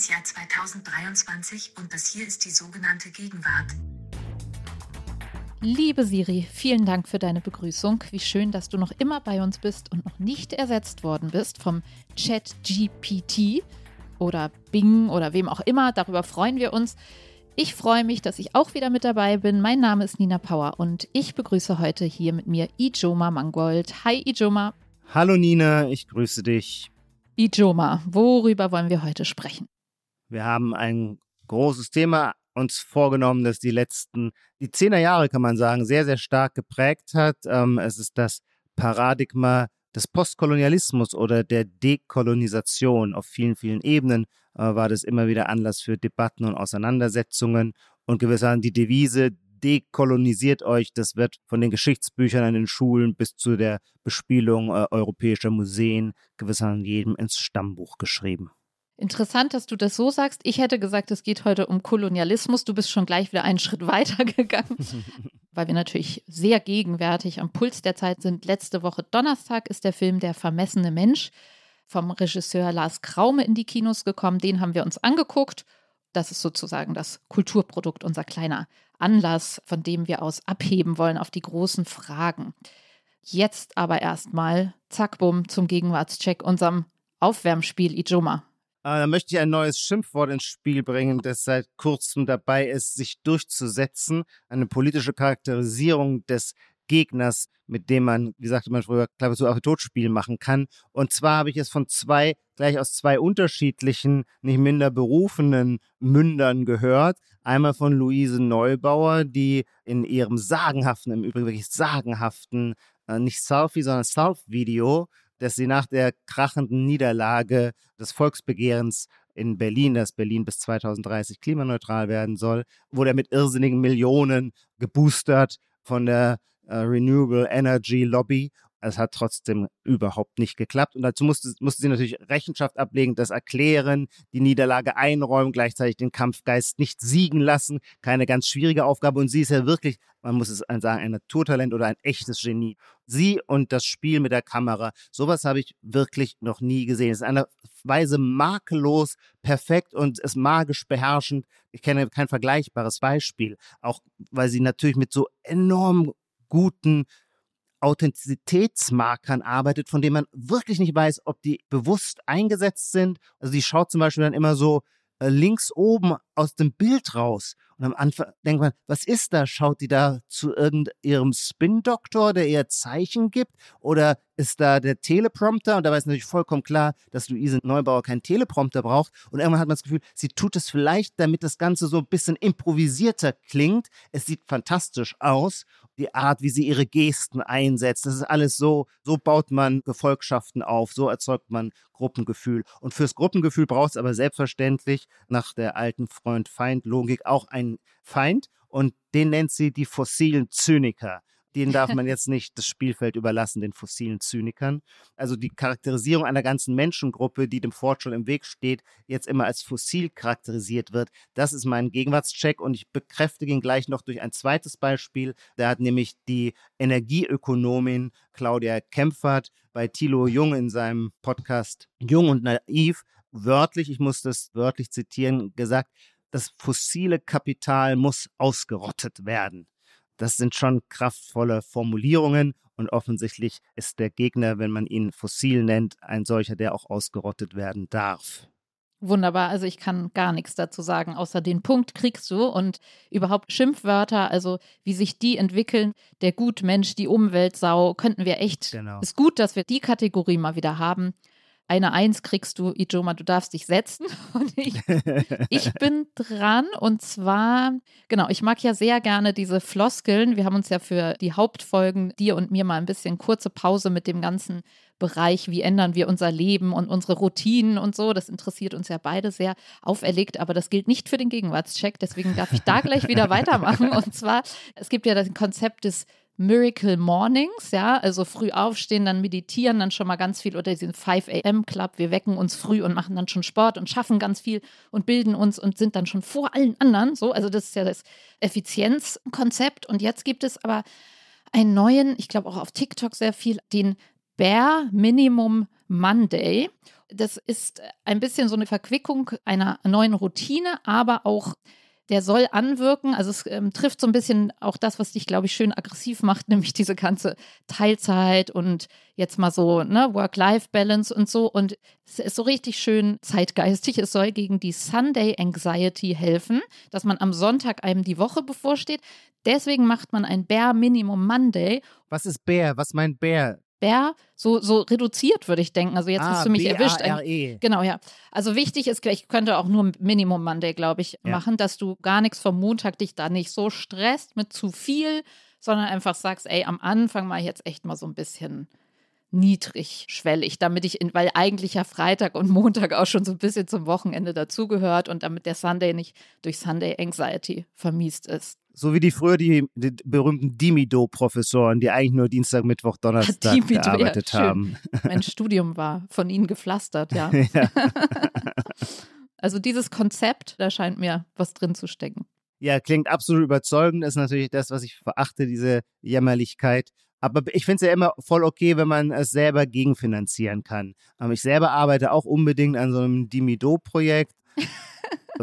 das Jahr 2023 und das hier ist die sogenannte Gegenwart. Liebe Siri, vielen Dank für deine Begrüßung. Wie schön, dass du noch immer bei uns bist und noch nicht ersetzt worden bist vom Chat GPT oder Bing oder wem auch immer. Darüber freuen wir uns. Ich freue mich, dass ich auch wieder mit dabei bin. Mein Name ist Nina Power und ich begrüße heute hier mit mir Ijoma Mangold. Hi Ijoma. Hallo Nina, ich grüße dich. Ijoma, worüber wollen wir heute sprechen? Wir haben ein großes Thema uns vorgenommen, das die letzten, die zehner Jahre, kann man sagen, sehr, sehr stark geprägt hat. Ähm, es ist das Paradigma des Postkolonialismus oder der Dekolonisation. Auf vielen, vielen Ebenen äh, war das immer wieder Anlass für Debatten und Auseinandersetzungen. Und gewissermaßen die Devise, dekolonisiert euch, das wird von den Geschichtsbüchern an den Schulen bis zu der Bespielung äh, europäischer Museen gewissermaßen jedem ins Stammbuch geschrieben. Interessant, dass du das so sagst. Ich hätte gesagt, es geht heute um Kolonialismus. Du bist schon gleich wieder einen Schritt weiter gegangen, weil wir natürlich sehr gegenwärtig am Puls der Zeit sind. Letzte Woche Donnerstag ist der Film Der vermessene Mensch vom Regisseur Lars Kraume in die Kinos gekommen. Den haben wir uns angeguckt. Das ist sozusagen das Kulturprodukt, unser kleiner Anlass, von dem wir aus abheben wollen auf die großen Fragen. Jetzt aber erstmal, zack, bumm, zum Gegenwartscheck, unserem Aufwärmspiel Ijoma. Ah, da möchte ich ein neues Schimpfwort ins Spiel bringen, das seit kurzem dabei ist, sich durchzusetzen. Eine politische Charakterisierung des Gegners, mit dem man, wie sagte man früher, Klaviatur auf Totspiel machen kann. Und zwar habe ich es von zwei, gleich aus zwei unterschiedlichen, nicht minder berufenen Mündern gehört. Einmal von Luise Neubauer, die in ihrem sagenhaften, im Übrigen wirklich sagenhaften, äh, nicht Selfie, sondern Self-Video dass sie nach der krachenden Niederlage des Volksbegehrens in Berlin, dass Berlin bis 2030 klimaneutral werden soll, wurde er mit irrsinnigen Millionen geboostert von der äh, Renewable Energy Lobby es hat trotzdem überhaupt nicht geklappt. Und dazu musste, musste sie natürlich Rechenschaft ablegen, das erklären, die Niederlage einräumen, gleichzeitig den Kampfgeist nicht siegen lassen. Keine ganz schwierige Aufgabe. Und sie ist ja wirklich, man muss es sagen, ein Naturtalent oder ein echtes Genie. Sie und das Spiel mit der Kamera, sowas habe ich wirklich noch nie gesehen. Es ist eine Weise makellos, perfekt und ist magisch beherrschend. Ich kenne kein vergleichbares Beispiel. Auch weil sie natürlich mit so enorm guten Authentizitätsmarkern arbeitet, von denen man wirklich nicht weiß, ob die bewusst eingesetzt sind. Also die schaut zum Beispiel dann immer so äh, links oben aus dem Bild raus. Und am Anfang denkt man, was ist da? Schaut die da zu irgendeinem Spin-Doktor, der ihr Zeichen gibt? Oder ist da der Teleprompter? Und dabei ist natürlich vollkommen klar, dass Luise Neubauer keinen Teleprompter braucht. Und irgendwann hat man das Gefühl, sie tut es vielleicht, damit das Ganze so ein bisschen improvisierter klingt. Es sieht fantastisch aus die Art, wie sie ihre Gesten einsetzt. Das ist alles so, so baut man Gefolgschaften auf, so erzeugt man Gruppengefühl. Und fürs Gruppengefühl braucht es aber selbstverständlich nach der alten Freund-Feind-Logik auch einen Feind und den nennt sie die fossilen Zyniker den darf man jetzt nicht das Spielfeld überlassen, den fossilen Zynikern. Also die Charakterisierung einer ganzen Menschengruppe, die dem Fortschritt im Weg steht, jetzt immer als fossil charakterisiert wird, das ist mein Gegenwartscheck und ich bekräftige ihn gleich noch durch ein zweites Beispiel. Da hat nämlich die Energieökonomin Claudia Kempfert bei Thilo Jung in seinem Podcast Jung und Naiv wörtlich, ich muss das wörtlich zitieren, gesagt, das fossile Kapital muss ausgerottet werden. Das sind schon kraftvolle Formulierungen und offensichtlich ist der Gegner, wenn man ihn fossil nennt, ein solcher, der auch ausgerottet werden darf. Wunderbar, also ich kann gar nichts dazu sagen, außer den Punkt kriegst du und überhaupt Schimpfwörter, also wie sich die entwickeln, der Gutmensch, die Umweltsau, könnten wir echt. Genau. Ist gut, dass wir die Kategorie mal wieder haben eine Eins kriegst du, Ijoma, du darfst dich setzen. Und ich, ich bin dran. Und zwar, genau, ich mag ja sehr gerne diese Floskeln. Wir haben uns ja für die Hauptfolgen, dir und mir mal ein bisschen kurze Pause mit dem ganzen Bereich, wie ändern wir unser Leben und unsere Routinen und so. Das interessiert uns ja beide sehr auferlegt, aber das gilt nicht für den Gegenwartscheck. Deswegen darf ich da gleich wieder weitermachen. Und zwar, es gibt ja das Konzept des Miracle Mornings, ja, also früh aufstehen, dann meditieren, dann schon mal ganz viel oder diesen 5 a.m. Club, wir wecken uns früh und machen dann schon Sport und schaffen ganz viel und bilden uns und sind dann schon vor allen anderen, so, also das ist ja das Effizienzkonzept. Und jetzt gibt es aber einen neuen, ich glaube auch auf TikTok sehr viel, den Bare Minimum Monday. Das ist ein bisschen so eine Verquickung einer neuen Routine, aber auch der soll anwirken. Also es ähm, trifft so ein bisschen auch das, was dich, glaube ich, schön aggressiv macht, nämlich diese ganze Teilzeit und jetzt mal so, ne, Work-Life-Balance und so. Und es ist so richtig schön zeitgeistig. Es soll gegen die Sunday Anxiety helfen, dass man am Sonntag einem die Woche bevorsteht. Deswegen macht man ein Bare Minimum Monday. Was ist Bare? Was meint Bare? Bär so, so reduziert, würde ich denken. Also jetzt ah, hast du mich erwischt. -E. Genau, ja. Also wichtig ist, ich könnte auch nur Minimum Monday, glaube ich, ja. machen, dass du gar nichts vom Montag dich da nicht so stresst mit zu viel, sondern einfach sagst, ey, am Anfang mache ich jetzt echt mal so ein bisschen niedrigschwellig, damit ich, in, weil eigentlich ja Freitag und Montag auch schon so ein bisschen zum Wochenende dazugehört und damit der Sunday nicht durch Sunday Anxiety vermiest ist. So wie die früher die, die berühmten Dimido-Professoren, die eigentlich nur Dienstag, Mittwoch, Donnerstag Dimido, gearbeitet ja, haben. Mein Studium war von ihnen gepflastert, ja. ja. also dieses Konzept, da scheint mir was drin zu stecken. Ja, klingt absolut überzeugend, ist natürlich das, was ich verachte, diese Jämmerlichkeit. Aber ich finde es ja immer voll okay, wenn man es selber gegenfinanzieren kann. Aber ich selber arbeite auch unbedingt an so einem Dimido-Projekt.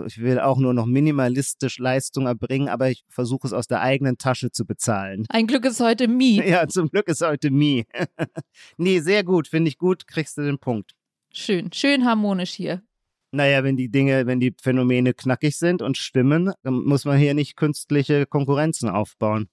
Ich will auch nur noch minimalistisch Leistung erbringen, aber ich versuche es aus der eigenen Tasche zu bezahlen. Ein Glück ist heute Me. Ja, zum Glück ist heute Me. nee, sehr gut, finde ich gut, kriegst du den Punkt. Schön, schön harmonisch hier. Naja, wenn die Dinge, wenn die Phänomene knackig sind und stimmen, dann muss man hier nicht künstliche Konkurrenzen aufbauen.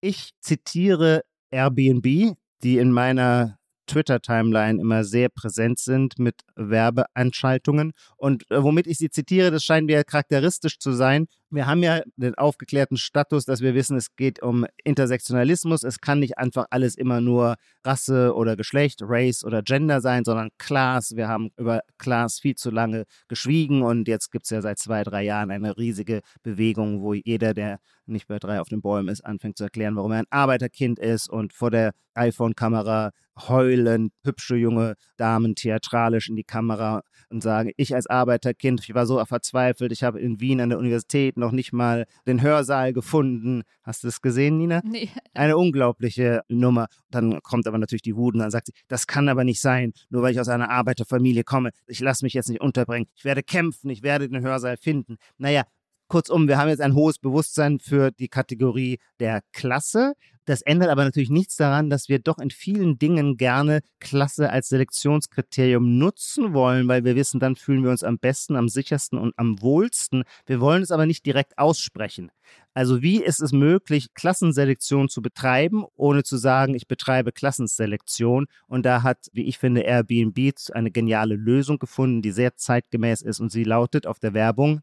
Ich zitiere Airbnb, die in meiner Twitter-Timeline immer sehr präsent sind mit Werbeanschaltungen. Und äh, womit ich sie zitiere, das scheint mir charakteristisch zu sein. Wir haben ja den aufgeklärten Status, dass wir wissen, es geht um Intersektionalismus. Es kann nicht einfach alles immer nur Rasse oder Geschlecht, Race oder Gender sein, sondern Class. Wir haben über Class viel zu lange geschwiegen und jetzt gibt es ja seit zwei, drei Jahren eine riesige Bewegung, wo jeder, der nicht bei drei auf den Bäumen ist, anfängt zu erklären, warum er ein Arbeiterkind ist und vor der iPhone-Kamera heulend hübsche junge Damen theatralisch in die Kamera und sagen, ich als Arbeiterkind, ich war so verzweifelt, ich habe in Wien an der Universität noch nicht mal den Hörsaal gefunden. Hast du es gesehen, Nina? Nee. Eine unglaubliche Nummer. Dann kommt aber natürlich die Wut und dann sagt sie, das kann aber nicht sein, nur weil ich aus einer Arbeiterfamilie komme. Ich lasse mich jetzt nicht unterbringen. Ich werde kämpfen, ich werde den Hörsaal finden. Naja, Kurzum, wir haben jetzt ein hohes Bewusstsein für die Kategorie der Klasse. Das ändert aber natürlich nichts daran, dass wir doch in vielen Dingen gerne Klasse als Selektionskriterium nutzen wollen, weil wir wissen, dann fühlen wir uns am besten, am sichersten und am wohlsten. Wir wollen es aber nicht direkt aussprechen. Also wie ist es möglich, Klassenselektion zu betreiben, ohne zu sagen, ich betreibe Klassenselektion? Und da hat, wie ich finde, Airbnb eine geniale Lösung gefunden, die sehr zeitgemäß ist und sie lautet auf der Werbung,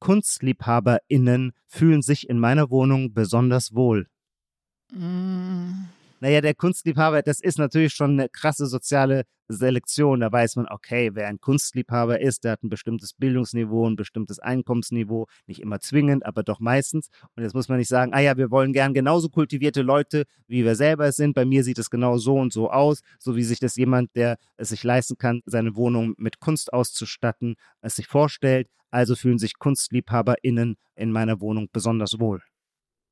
KunstliebhaberInnen fühlen sich in meiner Wohnung besonders wohl. Mm. Naja, der Kunstliebhaber, das ist natürlich schon eine krasse soziale Selektion. Da weiß man, okay, wer ein Kunstliebhaber ist, der hat ein bestimmtes Bildungsniveau, ein bestimmtes Einkommensniveau, nicht immer zwingend, aber doch meistens. Und jetzt muss man nicht sagen, ah ja, wir wollen gern genauso kultivierte Leute, wie wir selber sind. Bei mir sieht es genau so und so aus, so wie sich das jemand, der es sich leisten kann, seine Wohnung mit Kunst auszustatten, es sich vorstellt. Also fühlen sich KunstliebhaberInnen in meiner Wohnung besonders wohl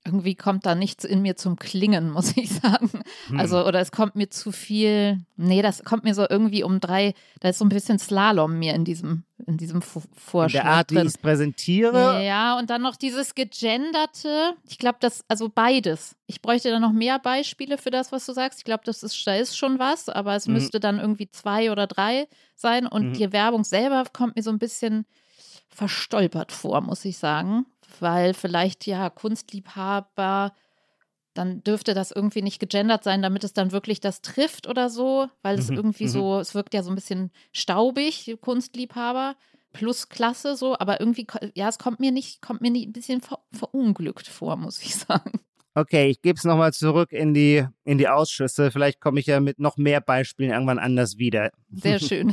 irgendwie kommt da nichts in mir zum Klingen, muss ich sagen. Hm. Also, oder es kommt mir zu viel, nee, das kommt mir so irgendwie um drei, da ist so ein bisschen Slalom mir in diesem, in diesem Vorschlag. In der Art, drin. wie ich es präsentiere. Ja, und dann noch dieses Gegenderte. Ich glaube, das, also beides. Ich bräuchte da noch mehr Beispiele für das, was du sagst. Ich glaube, das ist, da ist schon was, aber es mhm. müsste dann irgendwie zwei oder drei sein. Und mhm. die Werbung selber kommt mir so ein bisschen verstolpert vor, muss ich sagen weil vielleicht ja Kunstliebhaber, dann dürfte das irgendwie nicht gegendert sein, damit es dann wirklich das trifft oder so, weil es mhm, irgendwie mhm. so, es wirkt ja so ein bisschen staubig, Kunstliebhaber plus Klasse so, aber irgendwie, ja, es kommt mir nicht, kommt mir nicht ein bisschen ver verunglückt vor, muss ich sagen. Okay, ich gebe es nochmal zurück in die, in die Ausschüsse. Vielleicht komme ich ja mit noch mehr Beispielen irgendwann anders wieder. Sehr schön.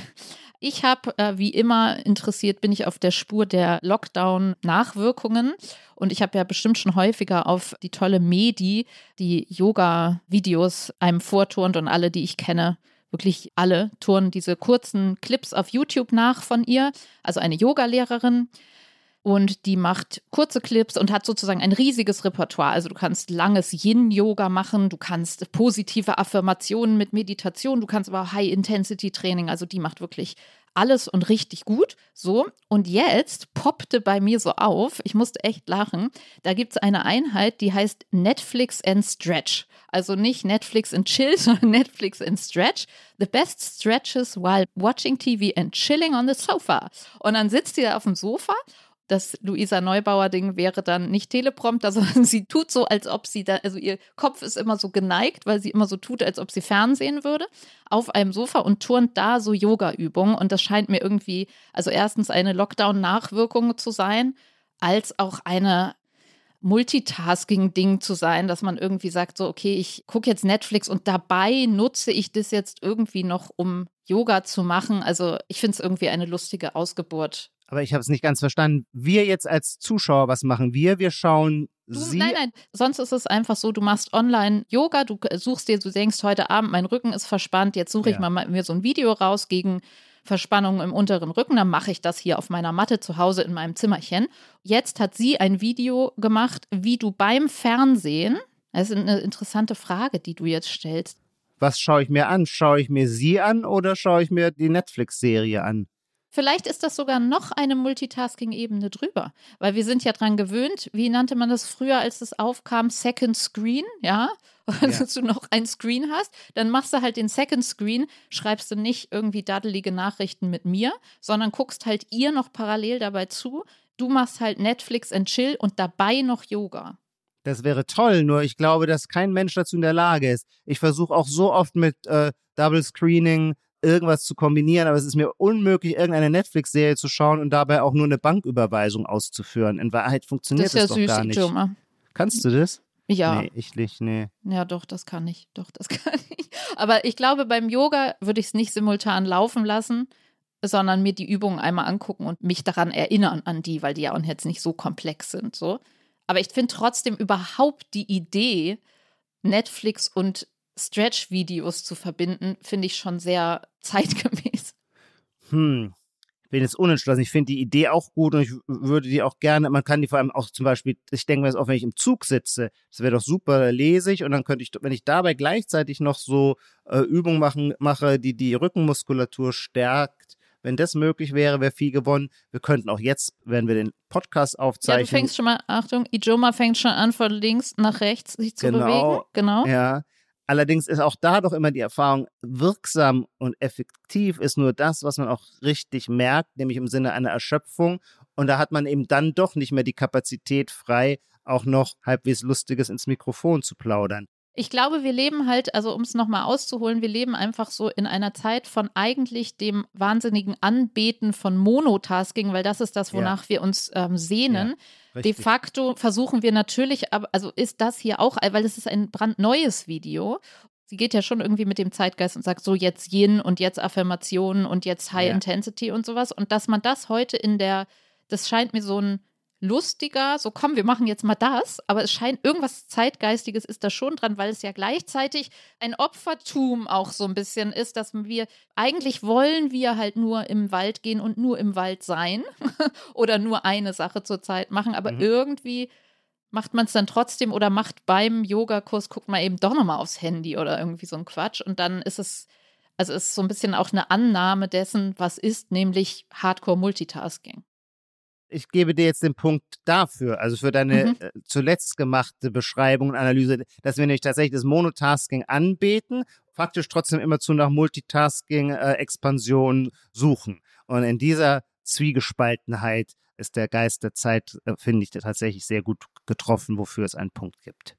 Ich habe, äh, wie immer, interessiert bin ich auf der Spur der Lockdown-Nachwirkungen. Und ich habe ja bestimmt schon häufiger auf die tolle Medi, die Yoga-Videos einem vorturnt und alle, die ich kenne, wirklich alle turnen diese kurzen Clips auf YouTube nach von ihr. Also eine Yoga-Lehrerin. Und die macht kurze Clips und hat sozusagen ein riesiges Repertoire. Also du kannst langes Yin-Yoga machen, du kannst positive Affirmationen mit Meditation, du kannst aber High-Intensity-Training. Also die macht wirklich alles und richtig gut. So, und jetzt poppte bei mir so auf, ich musste echt lachen, da gibt es eine Einheit, die heißt Netflix and Stretch. Also nicht Netflix and Chill, sondern Netflix and Stretch. The best stretches while watching TV and chilling on the sofa. Und dann sitzt da auf dem Sofa das Luisa Neubauer-Ding wäre dann nicht Teleprompter, sondern sie tut so, als ob sie da, also ihr Kopf ist immer so geneigt, weil sie immer so tut, als ob sie fernsehen würde, auf einem Sofa und turnt da so Yoga-Übungen. Und das scheint mir irgendwie, also erstens eine Lockdown-Nachwirkung zu sein, als auch eine Multitasking-Ding zu sein, dass man irgendwie sagt, so, okay, ich gucke jetzt Netflix und dabei nutze ich das jetzt irgendwie noch, um Yoga zu machen. Also ich finde es irgendwie eine lustige Ausgeburt aber ich habe es nicht ganz verstanden. Wir jetzt als Zuschauer, was machen wir? Wir schauen Du, Sie nein, nein, sonst ist es einfach so, du machst online Yoga, du suchst dir, du denkst heute Abend, mein Rücken ist verspannt, jetzt suche ich ja. mal mir so ein Video raus gegen Verspannungen im unteren Rücken, dann mache ich das hier auf meiner Matte zu Hause in meinem Zimmerchen. Jetzt hat sie ein Video gemacht, wie du beim Fernsehen, das ist eine interessante Frage, die du jetzt stellst. Was schaue ich mir an? Schaue ich mir sie an oder schaue ich mir die Netflix-Serie an? Vielleicht ist das sogar noch eine Multitasking-Ebene drüber, weil wir sind ja dran gewöhnt, wie nannte man das früher, als es aufkam, Second Screen, ja? ja. Dass du noch ein Screen hast, dann machst du halt den Second Screen, schreibst du nicht irgendwie daddelige Nachrichten mit mir, sondern guckst halt ihr noch parallel dabei zu. Du machst halt Netflix and Chill und dabei noch Yoga. Das wäre toll, nur ich glaube, dass kein Mensch dazu in der Lage ist. Ich versuche auch so oft mit äh, Double Screening, irgendwas zu kombinieren, aber es ist mir unmöglich, irgendeine Netflix-Serie zu schauen und dabei auch nur eine Banküberweisung auszuführen. In Wahrheit funktioniert das, das ja doch süß, gar nicht. Joma. Kannst du das? Ja. Nee, ich nicht, nee. Ja, doch, das kann ich. Doch, das kann ich. Aber ich glaube, beim Yoga würde ich es nicht simultan laufen lassen, sondern mir die Übungen einmal angucken und mich daran erinnern an die, weil die ja auch jetzt nicht so komplex sind. So. Aber ich finde trotzdem überhaupt die Idee, Netflix und Stretch-Videos zu verbinden, finde ich schon sehr zeitgemäß. Hm. Bin jetzt unentschlossen. Ich finde die Idee auch gut und ich würde die auch gerne, man kann die vor allem auch zum Beispiel, ich denke mir das auch, wenn ich im Zug sitze, das wäre doch super, lese ich und dann könnte ich, wenn ich dabei gleichzeitig noch so äh, Übungen machen, mache, die die Rückenmuskulatur stärkt, wenn das möglich wäre, wäre viel gewonnen. Wir könnten auch jetzt, wenn wir den Podcast aufzeichnen. Ja, du fängst schon mal, Achtung, Ijoma fängt schon an, von links nach rechts sich zu genau, bewegen. Genau. Ja. Allerdings ist auch da doch immer die Erfahrung, wirksam und effektiv ist nur das, was man auch richtig merkt, nämlich im Sinne einer Erschöpfung. Und da hat man eben dann doch nicht mehr die Kapazität frei, auch noch halbwegs Lustiges ins Mikrofon zu plaudern. Ich glaube, wir leben halt, also um es nochmal auszuholen, wir leben einfach so in einer Zeit von eigentlich dem wahnsinnigen Anbeten von Monotasking, weil das ist das, wonach ja. wir uns ähm, sehnen. Ja, De facto versuchen wir natürlich, also ist das hier auch, weil es ist ein brandneues Video. Sie geht ja schon irgendwie mit dem Zeitgeist und sagt so jetzt Yin und jetzt Affirmationen und jetzt High ja. Intensity und sowas. Und dass man das heute in der, das scheint mir so ein lustiger, so komm, wir machen jetzt mal das, aber es scheint irgendwas Zeitgeistiges ist da schon dran, weil es ja gleichzeitig ein Opfertum auch so ein bisschen ist, dass wir eigentlich wollen wir halt nur im Wald gehen und nur im Wald sein oder nur eine Sache zur Zeit machen, aber mhm. irgendwie macht man es dann trotzdem oder macht beim Yogakurs, guckt man eben doch nochmal aufs Handy oder irgendwie so ein Quatsch und dann ist es, also ist so ein bisschen auch eine Annahme dessen, was ist, nämlich Hardcore Multitasking ich gebe dir jetzt den Punkt dafür, also für deine mhm. Äh, zuletzt gemachte Beschreibung und Analyse, dass wir nämlich tatsächlich das Monotasking anbeten, faktisch trotzdem immerzu nach Multitasking-Expansion äh, suchen. Und in dieser Zwiegespaltenheit ist der Geist der Zeit, äh, finde ich, tatsächlich sehr gut getroffen, wofür es einen Punkt gibt.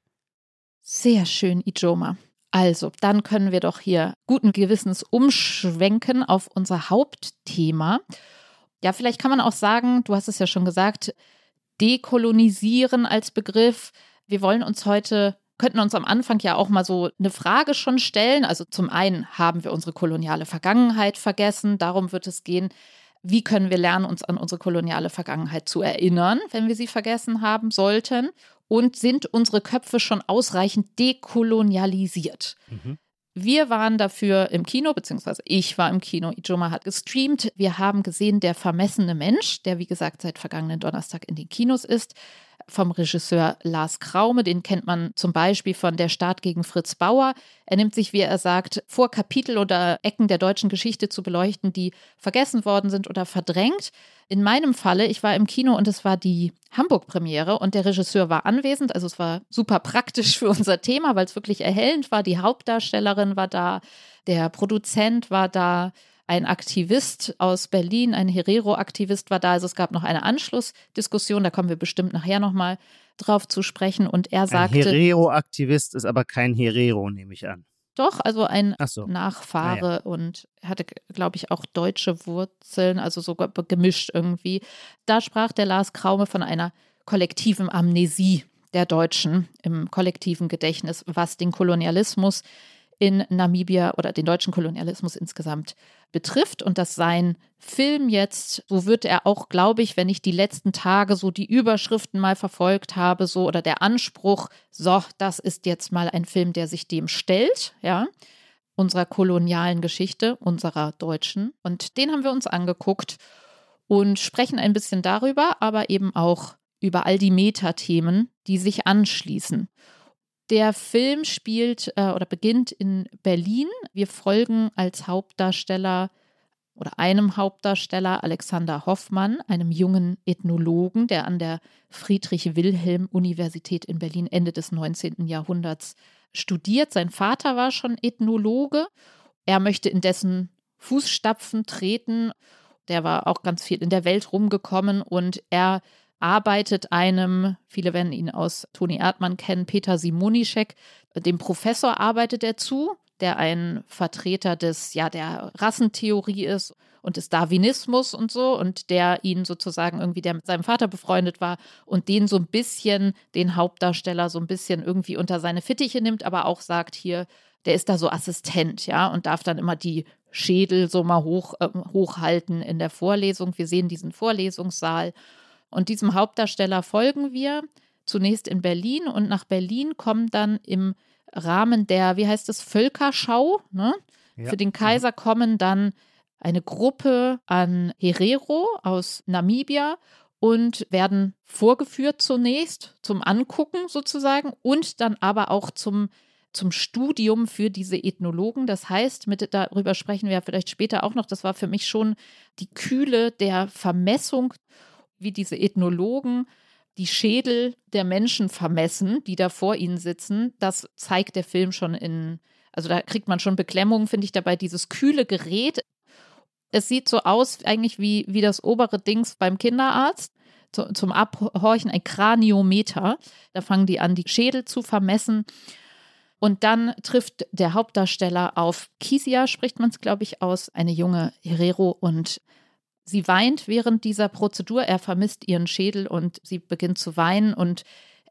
Sehr schön, Ijoma. Also, dann können wir doch hier guten Gewissens umschwenken auf unser Hauptthema. Ja, vielleicht kann man auch sagen, du hast es ja schon gesagt, dekolonisieren als Begriff. Wir wollen uns heute, könnten uns am Anfang ja auch mal so eine Frage schon stellen. Also zum einen haben wir unsere koloniale Vergangenheit vergessen. Darum wird es gehen, wie können wir lernen, uns an unsere koloniale Vergangenheit zu erinnern, wenn wir sie vergessen haben sollten? Und sind unsere Köpfe schon ausreichend dekolonialisiert? Mhm. Wir waren dafür im Kino, beziehungsweise ich war im Kino. Ijoma hat gestreamt. Wir haben gesehen, der vermessene Mensch, der wie gesagt seit vergangenen Donnerstag in den Kinos ist vom Regisseur Lars Kraume. Den kennt man zum Beispiel von Der Staat gegen Fritz Bauer. Er nimmt sich, wie er sagt, vor, Kapitel oder Ecken der deutschen Geschichte zu beleuchten, die vergessen worden sind oder verdrängt. In meinem Falle, ich war im Kino und es war die Hamburg-Premiere und der Regisseur war anwesend. Also es war super praktisch für unser Thema, weil es wirklich erhellend war. Die Hauptdarstellerin war da, der Produzent war da ein Aktivist aus Berlin, ein Herero-Aktivist war da. Also es gab noch eine Anschlussdiskussion, da kommen wir bestimmt nachher nochmal drauf zu sprechen. Und er sagte. Ein Herero-Aktivist ist aber kein Herero, nehme ich an. Doch, also ein so. Nachfahre ah, ja. und hatte, glaube ich, auch deutsche Wurzeln, also sogar gemischt irgendwie. Da sprach der Lars Kraume von einer kollektiven Amnesie der Deutschen im kollektiven Gedächtnis, was den Kolonialismus in Namibia oder den deutschen Kolonialismus insgesamt betrifft und dass sein Film jetzt, so wird er auch, glaube ich, wenn ich die letzten Tage so die Überschriften mal verfolgt habe, so oder der Anspruch, so, das ist jetzt mal ein Film, der sich dem stellt, ja, unserer kolonialen Geschichte, unserer deutschen. Und den haben wir uns angeguckt und sprechen ein bisschen darüber, aber eben auch über all die Metathemen, die sich anschließen. Der Film spielt äh, oder beginnt in Berlin. Wir folgen als Hauptdarsteller oder einem Hauptdarsteller Alexander Hoffmann, einem jungen Ethnologen, der an der Friedrich-Wilhelm-Universität in Berlin Ende des 19. Jahrhunderts studiert. Sein Vater war schon Ethnologe. Er möchte in dessen Fußstapfen treten. Der war auch ganz viel in der Welt rumgekommen und er arbeitet einem, viele werden ihn aus Toni Erdmann kennen, Peter Simonischek, dem Professor arbeitet er zu, der ein Vertreter des, ja, der Rassentheorie ist und des Darwinismus und so und der ihn sozusagen irgendwie, der mit seinem Vater befreundet war und den so ein bisschen, den Hauptdarsteller so ein bisschen irgendwie unter seine Fittiche nimmt, aber auch sagt hier, der ist da so Assistent, ja, und darf dann immer die Schädel so mal hoch, äh, hochhalten in der Vorlesung. Wir sehen diesen Vorlesungssaal und diesem Hauptdarsteller folgen wir zunächst in Berlin und nach Berlin kommen dann im Rahmen der, wie heißt es, Völkerschau, ne? Ja. Für den Kaiser kommen dann eine Gruppe an Herero aus Namibia und werden vorgeführt zunächst zum Angucken sozusagen und dann aber auch zum, zum Studium für diese Ethnologen. Das heißt, mit, darüber sprechen wir vielleicht später auch noch, das war für mich schon die Kühle der Vermessung wie diese Ethnologen die Schädel der Menschen vermessen, die da vor ihnen sitzen, das zeigt der Film schon in, also da kriegt man schon Beklemmung, finde ich dabei, dieses kühle Gerät. Es sieht so aus, eigentlich wie, wie das obere Dings beim Kinderarzt. Zu, zum Abhorchen ein Kraniometer. Da fangen die an, die Schädel zu vermessen. Und dann trifft der Hauptdarsteller auf Kisia, spricht man es, glaube ich, aus, eine junge Herero und Sie weint während dieser Prozedur, er vermisst ihren Schädel und sie beginnt zu weinen und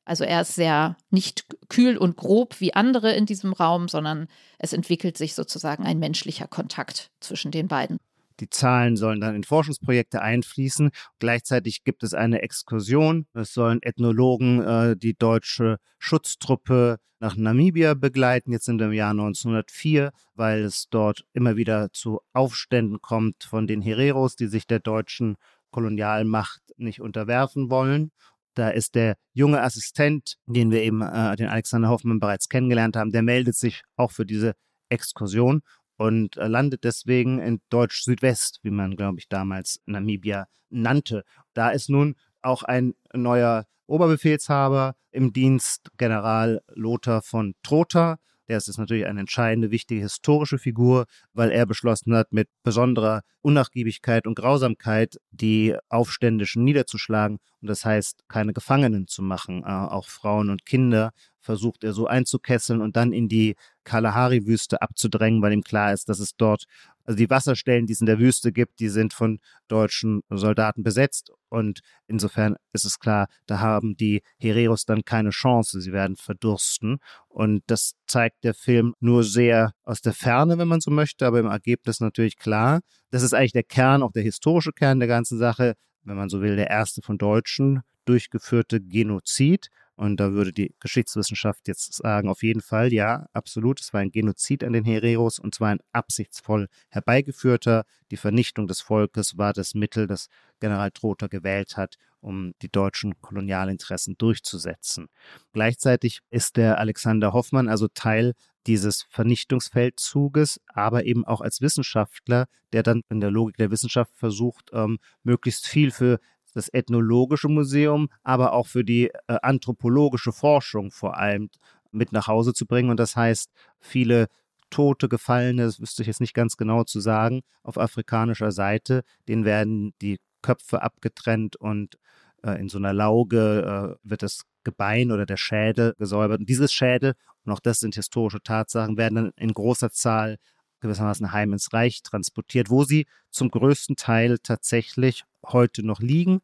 also er ist sehr nicht kühl und grob wie andere in diesem Raum, sondern es entwickelt sich sozusagen ein menschlicher Kontakt zwischen den beiden. Die Zahlen sollen dann in Forschungsprojekte einfließen. Gleichzeitig gibt es eine Exkursion. Es sollen Ethnologen äh, die deutsche Schutztruppe nach Namibia begleiten. Jetzt sind wir im Jahr 1904, weil es dort immer wieder zu Aufständen kommt von den Hereros, die sich der deutschen Kolonialmacht nicht unterwerfen wollen. Da ist der junge Assistent, den wir eben, äh, den Alexander Hoffmann bereits kennengelernt haben, der meldet sich auch für diese Exkursion und äh, landet deswegen in Deutsch Südwest, wie man, glaube ich, damals Namibia nannte. Da ist nun auch ein neuer Oberbefehlshaber im Dienst, General Lothar von Trotha. Der ist natürlich eine entscheidende, wichtige historische Figur, weil er beschlossen hat, mit besonderer Unnachgiebigkeit und Grausamkeit die Aufständischen niederzuschlagen und das heißt, keine Gefangenen zu machen, äh, auch Frauen und Kinder versucht er so einzukesseln und dann in die Kalahari-Wüste abzudrängen, weil ihm klar ist, dass es dort, also die Wasserstellen, die es in der Wüste gibt, die sind von deutschen Soldaten besetzt. Und insofern ist es klar, da haben die Hereros dann keine Chance. Sie werden verdursten. Und das zeigt der Film nur sehr aus der Ferne, wenn man so möchte, aber im Ergebnis natürlich klar. Das ist eigentlich der Kern, auch der historische Kern der ganzen Sache, wenn man so will, der erste von Deutschen durchgeführte Genozid. Und da würde die Geschichtswissenschaft jetzt sagen, auf jeden Fall, ja, absolut, es war ein Genozid an den Hereros und zwar ein absichtsvoll herbeigeführter. Die Vernichtung des Volkes war das Mittel, das General Trotha gewählt hat, um die deutschen Kolonialinteressen durchzusetzen. Gleichzeitig ist der Alexander Hoffmann also Teil dieses Vernichtungsfeldzuges, aber eben auch als Wissenschaftler, der dann in der Logik der Wissenschaft versucht, ähm, möglichst viel für das Ethnologische Museum, aber auch für die äh, anthropologische Forschung vor allem mit nach Hause zu bringen. Und das heißt, viele Tote, Gefallene, das wüsste ich jetzt nicht ganz genau zu sagen, auf afrikanischer Seite, denen werden die Köpfe abgetrennt und äh, in so einer Lauge äh, wird das Gebein oder der Schädel gesäubert. Und dieses Schädel, und auch das sind historische Tatsachen, werden dann in großer Zahl gewissermaßen heim ins Reich transportiert, wo sie zum größten Teil tatsächlich heute noch liegen.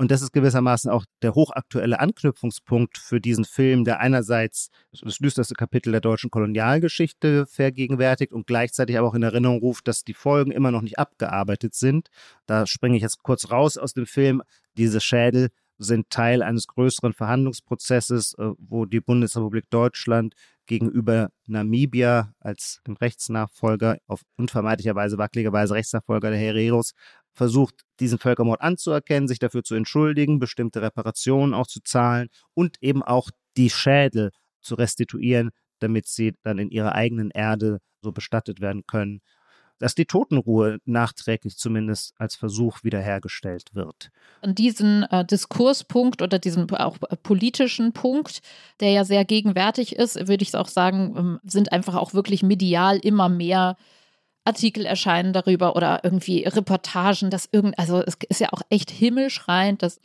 Und das ist gewissermaßen auch der hochaktuelle Anknüpfungspunkt für diesen Film, der einerseits das düsterste Kapitel der deutschen Kolonialgeschichte vergegenwärtigt und gleichzeitig aber auch in Erinnerung ruft, dass die Folgen immer noch nicht abgearbeitet sind. Da springe ich jetzt kurz raus aus dem Film. Diese Schädel sind Teil eines größeren Verhandlungsprozesses, äh, wo die Bundesrepublik Deutschland gegenüber Namibia als dem Rechtsnachfolger, auf unvermeidlicherweise wackeligerweise Rechtsnachfolger der Hereros, versucht, diesen Völkermord anzuerkennen, sich dafür zu entschuldigen, bestimmte Reparationen auch zu zahlen und eben auch die Schädel zu restituieren, damit sie dann in ihrer eigenen Erde so bestattet werden können, dass die Totenruhe nachträglich zumindest als Versuch wiederhergestellt wird. Und diesen äh, Diskurspunkt oder diesen auch äh, politischen Punkt, der ja sehr gegenwärtig ist, würde ich auch sagen, ähm, sind einfach auch wirklich medial immer mehr Artikel erscheinen darüber oder irgendwie Reportagen, dass irgend, also es ist ja auch echt himmelschreiend, dass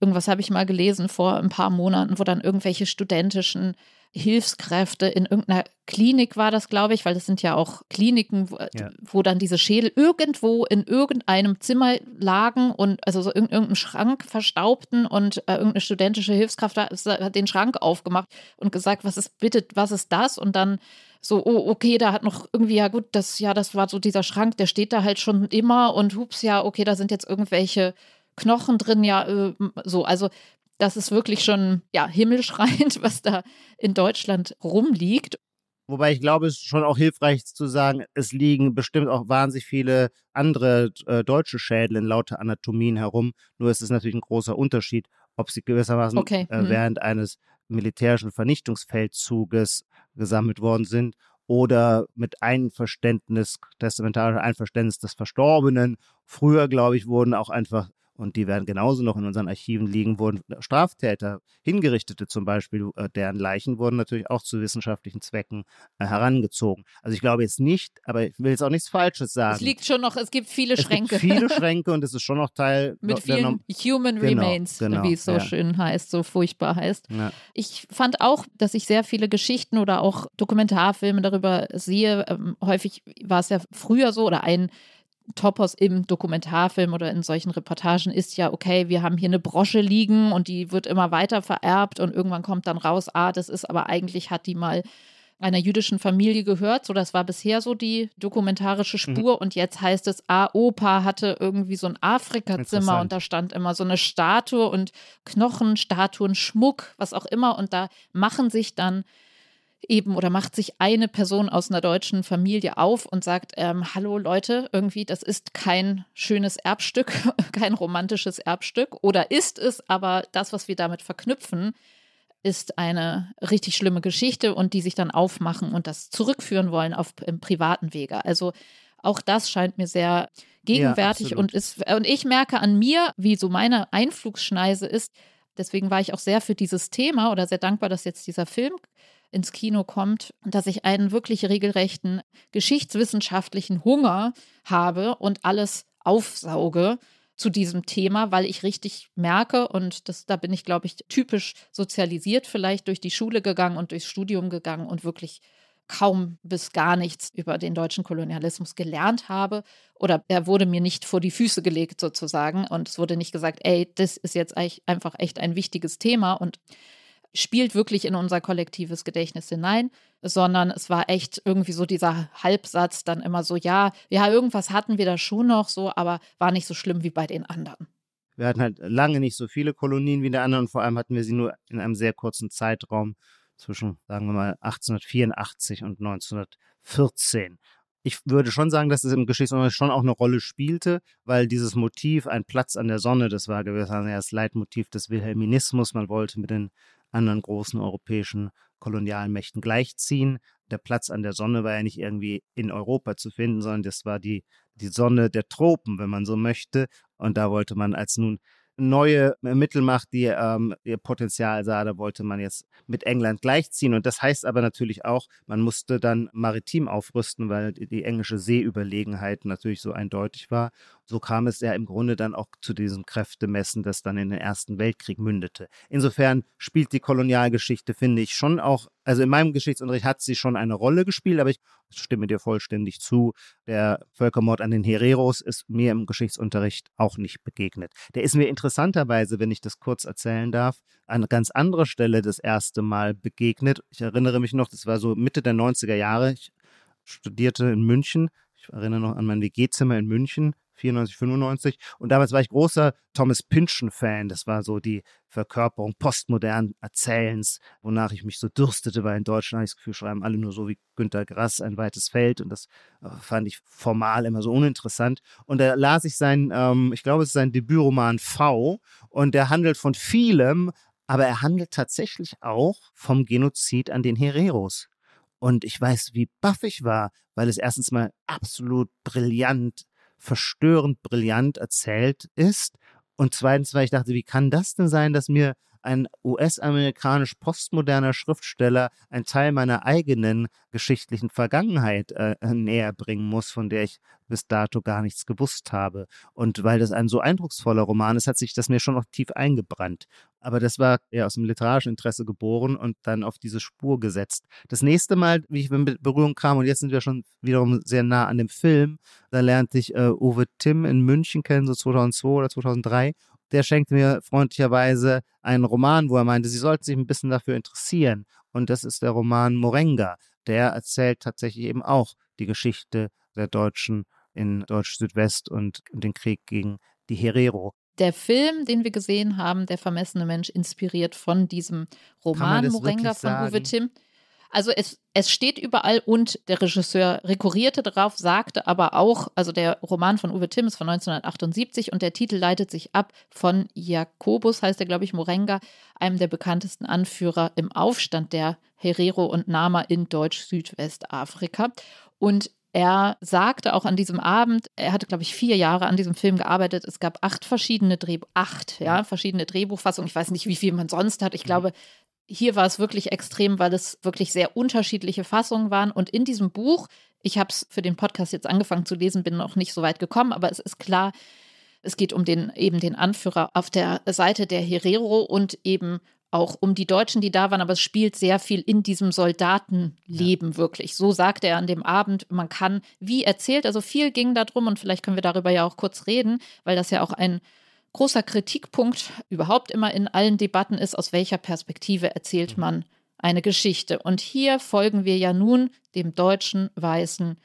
irgendwas habe ich mal gelesen vor ein paar Monaten, wo dann irgendwelche studentischen Hilfskräfte in irgendeiner Klinik war das, glaube ich, weil das sind ja auch Kliniken, wo, ja. wo, dann diese Schädel irgendwo in irgendeinem Zimmer lagen und also so in irgendeinem Schrank verstaubten und äh, irgendeine studentische Hilfskraft hat den Schrank aufgemacht und gesagt, was ist bitte, was ist das? Und dann so, oh, okay, da hat noch irgendwie, ja gut, das, ja, das war so dieser Schrank, der steht da halt schon immer und hups, ja, okay, da sind jetzt irgendwelche Knochen drin, ja, äh, so, also das ist wirklich schon, ja, himmelschreiend, was da in Deutschland rumliegt. Wobei ich glaube, es ist schon auch hilfreich zu sagen, es liegen bestimmt auch wahnsinnig viele andere äh, deutsche Schädel in lauter Anatomien herum. Nur ist es natürlich ein großer Unterschied, ob sie gewissermaßen okay. äh, mhm. während eines militärischen Vernichtungsfeldzuges gesammelt worden sind oder mit Einverständnis, testamentarischer Einverständnis des Verstorbenen. Früher, glaube ich, wurden auch einfach und die werden genauso noch in unseren Archiven liegen, wurden Straftäter, Hingerichtete zum Beispiel, äh, deren Leichen wurden natürlich auch zu wissenschaftlichen Zwecken äh, herangezogen. Also ich glaube jetzt nicht, aber ich will jetzt auch nichts Falsches sagen. Es liegt schon noch, es gibt viele es Schränke. Gibt viele Schränke und es ist schon noch Teil mit vielen Human genau, Remains, genau, wie es so ja. schön heißt, so furchtbar heißt. Ja. Ich fand auch, dass ich sehr viele Geschichten oder auch Dokumentarfilme darüber sehe. Ähm, häufig war es ja früher so oder ein Topos im Dokumentarfilm oder in solchen Reportagen ist ja, okay, wir haben hier eine Brosche liegen und die wird immer weiter vererbt und irgendwann kommt dann raus, ah, das ist aber eigentlich hat die mal einer jüdischen Familie gehört. So, das war bisher so die dokumentarische mhm. Spur. Mhm. Und jetzt heißt es, ah, Opa hatte irgendwie so ein Afrikazimmer und da stand immer so eine Statue und Knochen, Statuen, Schmuck, was auch immer. Und da machen sich dann eben oder macht sich eine Person aus einer deutschen Familie auf und sagt, ähm, hallo Leute, irgendwie, das ist kein schönes Erbstück, kein romantisches Erbstück oder ist es, aber das, was wir damit verknüpfen, ist eine richtig schlimme Geschichte und die sich dann aufmachen und das zurückführen wollen auf im privaten Wege. Also auch das scheint mir sehr gegenwärtig ja, und ist und ich merke an mir, wie so meine Einflugsschneise ist. Deswegen war ich auch sehr für dieses Thema oder sehr dankbar, dass jetzt dieser Film ins Kino kommt, dass ich einen wirklich regelrechten geschichtswissenschaftlichen Hunger habe und alles aufsauge zu diesem Thema, weil ich richtig merke, und das, da bin ich, glaube ich, typisch sozialisiert, vielleicht durch die Schule gegangen und durchs Studium gegangen und wirklich kaum bis gar nichts über den deutschen Kolonialismus gelernt habe. Oder er wurde mir nicht vor die Füße gelegt, sozusagen. Und es wurde nicht gesagt, ey, das ist jetzt einfach echt ein wichtiges Thema. Und spielt wirklich in unser kollektives Gedächtnis hinein, sondern es war echt irgendwie so dieser Halbsatz dann immer so, ja, ja, irgendwas hatten wir da schon noch so, aber war nicht so schlimm wie bei den anderen. Wir hatten halt lange nicht so viele Kolonien wie der anderen und vor allem hatten wir sie nur in einem sehr kurzen Zeitraum zwischen, sagen wir mal, 1884 und 1914 ich würde schon sagen, dass es im Geschichtsunterricht schon auch eine Rolle spielte, weil dieses Motiv, ein Platz an der Sonne, das war gewissermaßen das Leitmotiv des Wilhelminismus. Man wollte mit den anderen großen europäischen Kolonialmächten gleichziehen. Der Platz an der Sonne war ja nicht irgendwie in Europa zu finden, sondern das war die, die Sonne der Tropen, wenn man so möchte. Und da wollte man als nun neue Mittelmacht, die ähm, ihr Potenzial sah, da wollte man jetzt mit England gleichziehen. Und das heißt aber natürlich auch, man musste dann maritim aufrüsten, weil die, die englische Seeüberlegenheit natürlich so eindeutig war. So kam es ja im Grunde dann auch zu diesem Kräftemessen, das dann in den Ersten Weltkrieg mündete. Insofern spielt die Kolonialgeschichte, finde ich, schon auch, also in meinem Geschichtsunterricht hat sie schon eine Rolle gespielt, aber ich stimme dir vollständig zu. Der Völkermord an den Hereros ist mir im Geschichtsunterricht auch nicht begegnet. Der ist mir interessanterweise, wenn ich das kurz erzählen darf, an ganz anderer Stelle das erste Mal begegnet. Ich erinnere mich noch, das war so Mitte der 90er Jahre. Ich studierte in München. Ich erinnere noch an mein WG-Zimmer in München 94, 95. Und damals war ich großer Thomas Pynchon-Fan. Das war so die Verkörperung postmodernen Erzählens, wonach ich mich so dürstete, weil in Deutschland habe ich das Gefühl, schreiben alle nur so wie Günter Grass, ein weites Feld. Und das äh, fand ich formal immer so uninteressant. Und da las ich sein, ähm, ich glaube, es ist sein Debütroman V. Und der handelt von vielem, aber er handelt tatsächlich auch vom Genozid an den Hereros. Und ich weiß, wie baff ich war, weil es erstens mal absolut brillant verstörend brillant erzählt ist. Und zweitens, weil ich dachte, wie kann das denn sein, dass mir ein US-amerikanisch postmoderner Schriftsteller ein Teil meiner eigenen geschichtlichen Vergangenheit äh, näher bringen muss, von der ich bis dato gar nichts gewusst habe. Und weil das ein so eindrucksvoller Roman ist, hat sich das mir schon noch tief eingebrannt. Aber das war ja aus dem literarischen Interesse geboren und dann auf diese Spur gesetzt. Das nächste Mal, wie ich mit Berührung kam, und jetzt sind wir schon wiederum sehr nah an dem Film, da lernte ich äh, Uwe Timm in München kennen, so 2002 oder 2003 der schenkte mir freundlicherweise einen Roman, wo er meinte, sie sollten sich ein bisschen dafür interessieren. Und das ist der Roman Morenga. Der erzählt tatsächlich eben auch die Geschichte der Deutschen in Deutsch-Südwest und den Krieg gegen die Herero. Der Film, den wir gesehen haben, Der vermessene Mensch, inspiriert von diesem Roman Morenga von Uwe Timm. Also es, es steht überall und der Regisseur rekurrierte darauf, sagte aber auch, also der Roman von Uwe Timm ist von 1978 und der Titel leitet sich ab von Jakobus, heißt er, glaube ich, Morenga, einem der bekanntesten Anführer im Aufstand der Herero und Nama in Deutsch-Südwestafrika. Und er sagte auch an diesem Abend, er hatte, glaube ich, vier Jahre an diesem Film gearbeitet. Es gab acht verschiedene Drehbuch, acht, ja, verschiedene Drehbuchfassungen. Ich weiß nicht, wie viel man sonst hat. Ich mhm. glaube, hier war es wirklich extrem, weil es wirklich sehr unterschiedliche Fassungen waren. Und in diesem Buch, ich habe es für den Podcast jetzt angefangen zu lesen, bin noch nicht so weit gekommen, aber es ist klar, es geht um den eben den Anführer auf der Seite der Herero und eben auch um die Deutschen, die da waren, aber es spielt sehr viel in diesem Soldatenleben ja. wirklich. So sagte er an dem Abend, man kann, wie erzählt, also viel ging darum und vielleicht können wir darüber ja auch kurz reden, weil das ja auch ein großer Kritikpunkt überhaupt immer in allen Debatten ist, aus welcher Perspektive erzählt mhm. man eine Geschichte. Und hier folgen wir ja nun dem deutschen weißen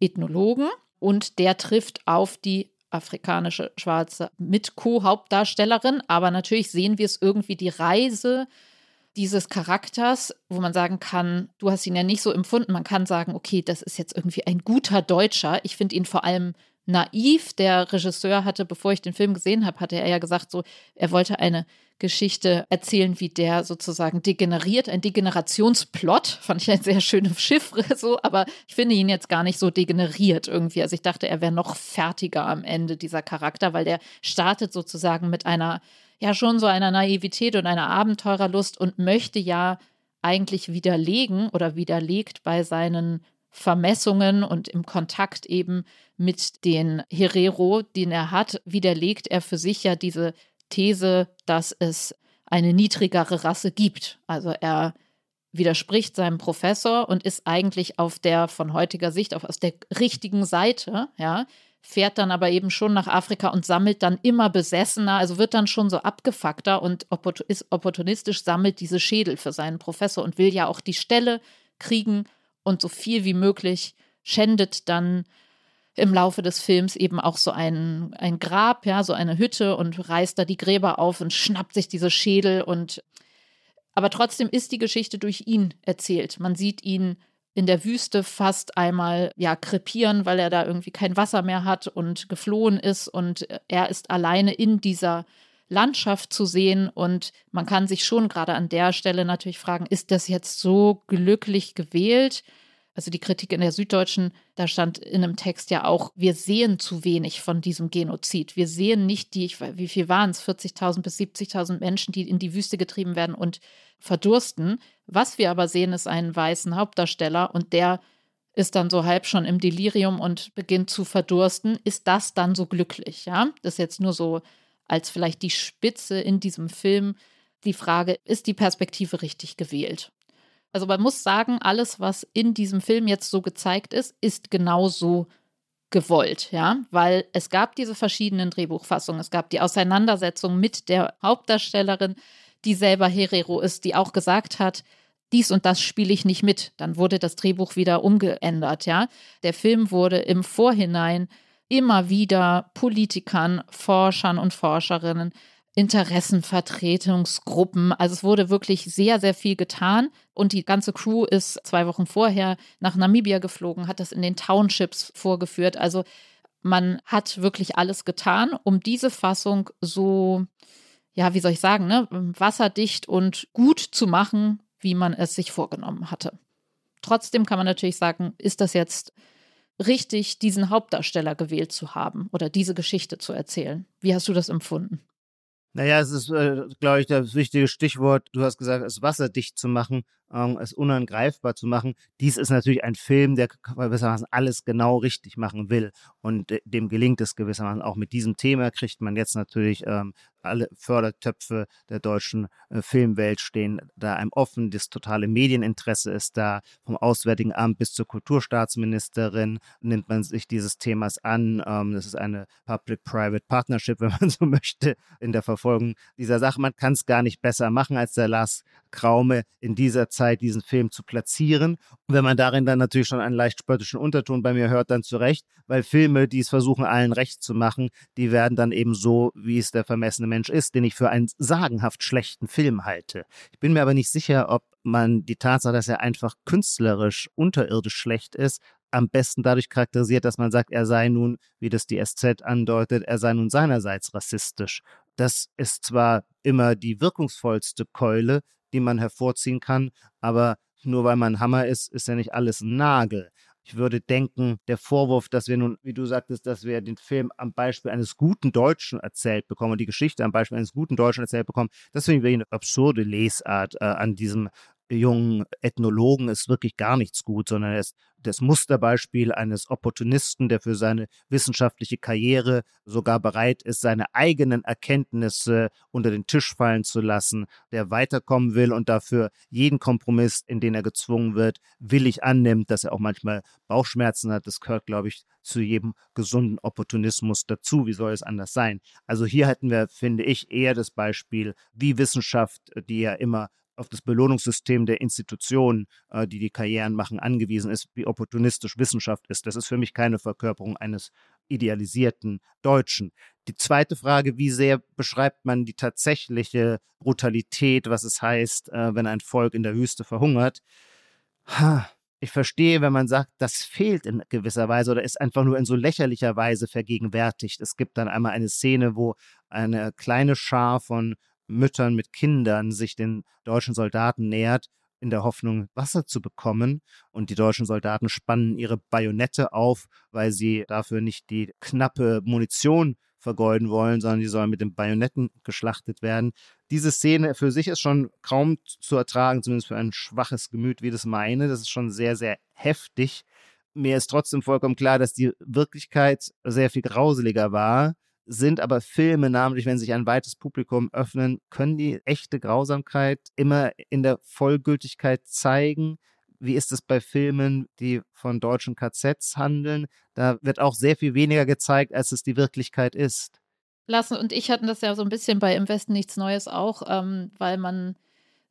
Ethnologen und der trifft auf die afrikanische Schwarze mit Co-Hauptdarstellerin. Aber natürlich sehen wir es irgendwie die Reise dieses Charakters, wo man sagen kann, du hast ihn ja nicht so empfunden. Man kann sagen, okay, das ist jetzt irgendwie ein guter Deutscher. Ich finde ihn vor allem naiv. Der Regisseur hatte, bevor ich den Film gesehen habe, hatte er ja gesagt, so, er wollte eine Geschichte erzählen, wie der sozusagen degeneriert, ein Degenerationsplot. Fand ich ein sehr schönes Chiffre so, aber ich finde ihn jetzt gar nicht so degeneriert irgendwie. Also ich dachte, er wäre noch fertiger am Ende, dieser Charakter, weil der startet sozusagen mit einer, ja, schon so einer Naivität und einer Abenteurerlust und möchte ja eigentlich widerlegen oder widerlegt bei seinen Vermessungen und im Kontakt eben mit den Herero, den er hat, widerlegt er für sich ja diese These, dass es eine niedrigere Rasse gibt. Also er widerspricht seinem Professor und ist eigentlich auf der von heutiger Sicht auf aus der richtigen Seite, ja, fährt dann aber eben schon nach Afrika und sammelt dann immer besessener, also wird dann schon so abgefuckter und ist opportunistisch sammelt diese Schädel für seinen Professor und will ja auch die Stelle kriegen und so viel wie möglich schändet dann im Laufe des Films eben auch so ein, ein Grab, ja, so eine Hütte und reißt da die Gräber auf und schnappt sich diese Schädel und aber trotzdem ist die Geschichte durch ihn erzählt. Man sieht ihn in der Wüste fast einmal ja krepieren, weil er da irgendwie kein Wasser mehr hat und geflohen ist und er ist alleine in dieser Landschaft zu sehen und man kann sich schon gerade an der Stelle natürlich fragen, ist das jetzt so glücklich gewählt? Also die Kritik in der Süddeutschen, da stand in einem Text ja auch, wir sehen zu wenig von diesem Genozid. Wir sehen nicht die, wie viel waren es, 40.000 bis 70.000 Menschen, die in die Wüste getrieben werden und verdursten. Was wir aber sehen, ist einen weißen Hauptdarsteller und der ist dann so halb schon im Delirium und beginnt zu verdursten. Ist das dann so glücklich? Ja, das ist jetzt nur so als vielleicht die Spitze in diesem Film. Die Frage, ist die Perspektive richtig gewählt? Also man muss sagen, alles, was in diesem Film jetzt so gezeigt ist, ist genauso gewollt, ja, weil es gab diese verschiedenen Drehbuchfassungen. Es gab die Auseinandersetzung mit der Hauptdarstellerin, die selber Herero ist, die auch gesagt hat, dies und das spiele ich nicht mit. Dann wurde das Drehbuch wieder umgeändert, ja. Der Film wurde im Vorhinein immer wieder Politikern, Forschern und Forscherinnen Interessenvertretungsgruppen. Also es wurde wirklich sehr, sehr viel getan. Und die ganze Crew ist zwei Wochen vorher nach Namibia geflogen, hat das in den Townships vorgeführt. Also man hat wirklich alles getan, um diese Fassung so, ja, wie soll ich sagen, ne, wasserdicht und gut zu machen, wie man es sich vorgenommen hatte. Trotzdem kann man natürlich sagen, ist das jetzt richtig, diesen Hauptdarsteller gewählt zu haben oder diese Geschichte zu erzählen? Wie hast du das empfunden? Naja, es ist, äh, glaube ich, das wichtige Stichwort. Du hast gesagt, es wasserdicht zu machen, ähm, es unangreifbar zu machen. Dies ist natürlich ein Film, der gewissermaßen alles genau richtig machen will. Und dem gelingt es gewissermaßen auch mit diesem Thema, kriegt man jetzt natürlich ähm, alle Fördertöpfe der deutschen äh, Filmwelt stehen da einem offen. Das totale Medieninteresse ist da. Vom Auswärtigen Amt bis zur Kulturstaatsministerin nimmt man sich dieses Themas an. Ähm, das ist eine Public-Private Partnership, wenn man so möchte, in der Verfolgung dieser Sache. Man kann es gar nicht besser machen, als der Lars Kraume in dieser Zeit diesen Film zu platzieren. Und wenn man darin dann natürlich schon einen leicht spöttischen Unterton bei mir hört, dann zurecht, weil Filme, die es versuchen, allen recht zu machen, die werden dann eben so, wie es der vermessene Mensch ist, den ich für einen sagenhaft schlechten Film halte. Ich bin mir aber nicht sicher, ob man die Tatsache, dass er einfach künstlerisch unterirdisch schlecht ist, am besten dadurch charakterisiert, dass man sagt, er sei nun, wie das die SZ andeutet, er sei nun seinerseits rassistisch. Das ist zwar immer die wirkungsvollste Keule, die man hervorziehen kann, aber nur weil man Hammer ist, ist ja nicht alles ein Nagel. Ich würde denken, der Vorwurf, dass wir nun, wie du sagtest, dass wir den Film am Beispiel eines guten Deutschen erzählt bekommen und die Geschichte am Beispiel eines guten Deutschen erzählt bekommen, das finde ich eine absurde Lesart äh, an diesem jungen Ethnologen ist wirklich gar nichts gut, sondern er ist das Musterbeispiel eines Opportunisten, der für seine wissenschaftliche Karriere sogar bereit ist, seine eigenen Erkenntnisse unter den Tisch fallen zu lassen, der weiterkommen will und dafür jeden Kompromiss, in den er gezwungen wird, willig annimmt, dass er auch manchmal Bauchschmerzen hat. Das gehört, glaube ich, zu jedem gesunden Opportunismus dazu. Wie soll es anders sein? Also hier hätten wir, finde ich, eher das Beispiel, wie Wissenschaft, die ja immer auf das Belohnungssystem der Institutionen, äh, die die Karrieren machen, angewiesen ist, wie opportunistisch Wissenschaft ist. Das ist für mich keine Verkörperung eines idealisierten Deutschen. Die zweite Frage, wie sehr beschreibt man die tatsächliche Brutalität, was es heißt, äh, wenn ein Volk in der Wüste verhungert? Ich verstehe, wenn man sagt, das fehlt in gewisser Weise oder ist einfach nur in so lächerlicher Weise vergegenwärtigt. Es gibt dann einmal eine Szene, wo eine kleine Schar von Müttern mit Kindern sich den deutschen Soldaten nähert, in der Hoffnung, Wasser zu bekommen. Und die deutschen Soldaten spannen ihre Bajonette auf, weil sie dafür nicht die knappe Munition vergeuden wollen, sondern die sollen mit den Bajonetten geschlachtet werden. Diese Szene für sich ist schon kaum zu ertragen, zumindest für ein schwaches Gemüt wie das meine. Das ist schon sehr, sehr heftig. Mir ist trotzdem vollkommen klar, dass die Wirklichkeit sehr viel grauseliger war sind aber Filme, namentlich wenn sich ein weites Publikum öffnen, können die echte Grausamkeit immer in der Vollgültigkeit zeigen. Wie ist es bei Filmen, die von deutschen KZs handeln? Da wird auch sehr viel weniger gezeigt, als es die Wirklichkeit ist. Lassen und ich hatten das ja so ein bisschen bei Im Westen nichts Neues auch, ähm, weil man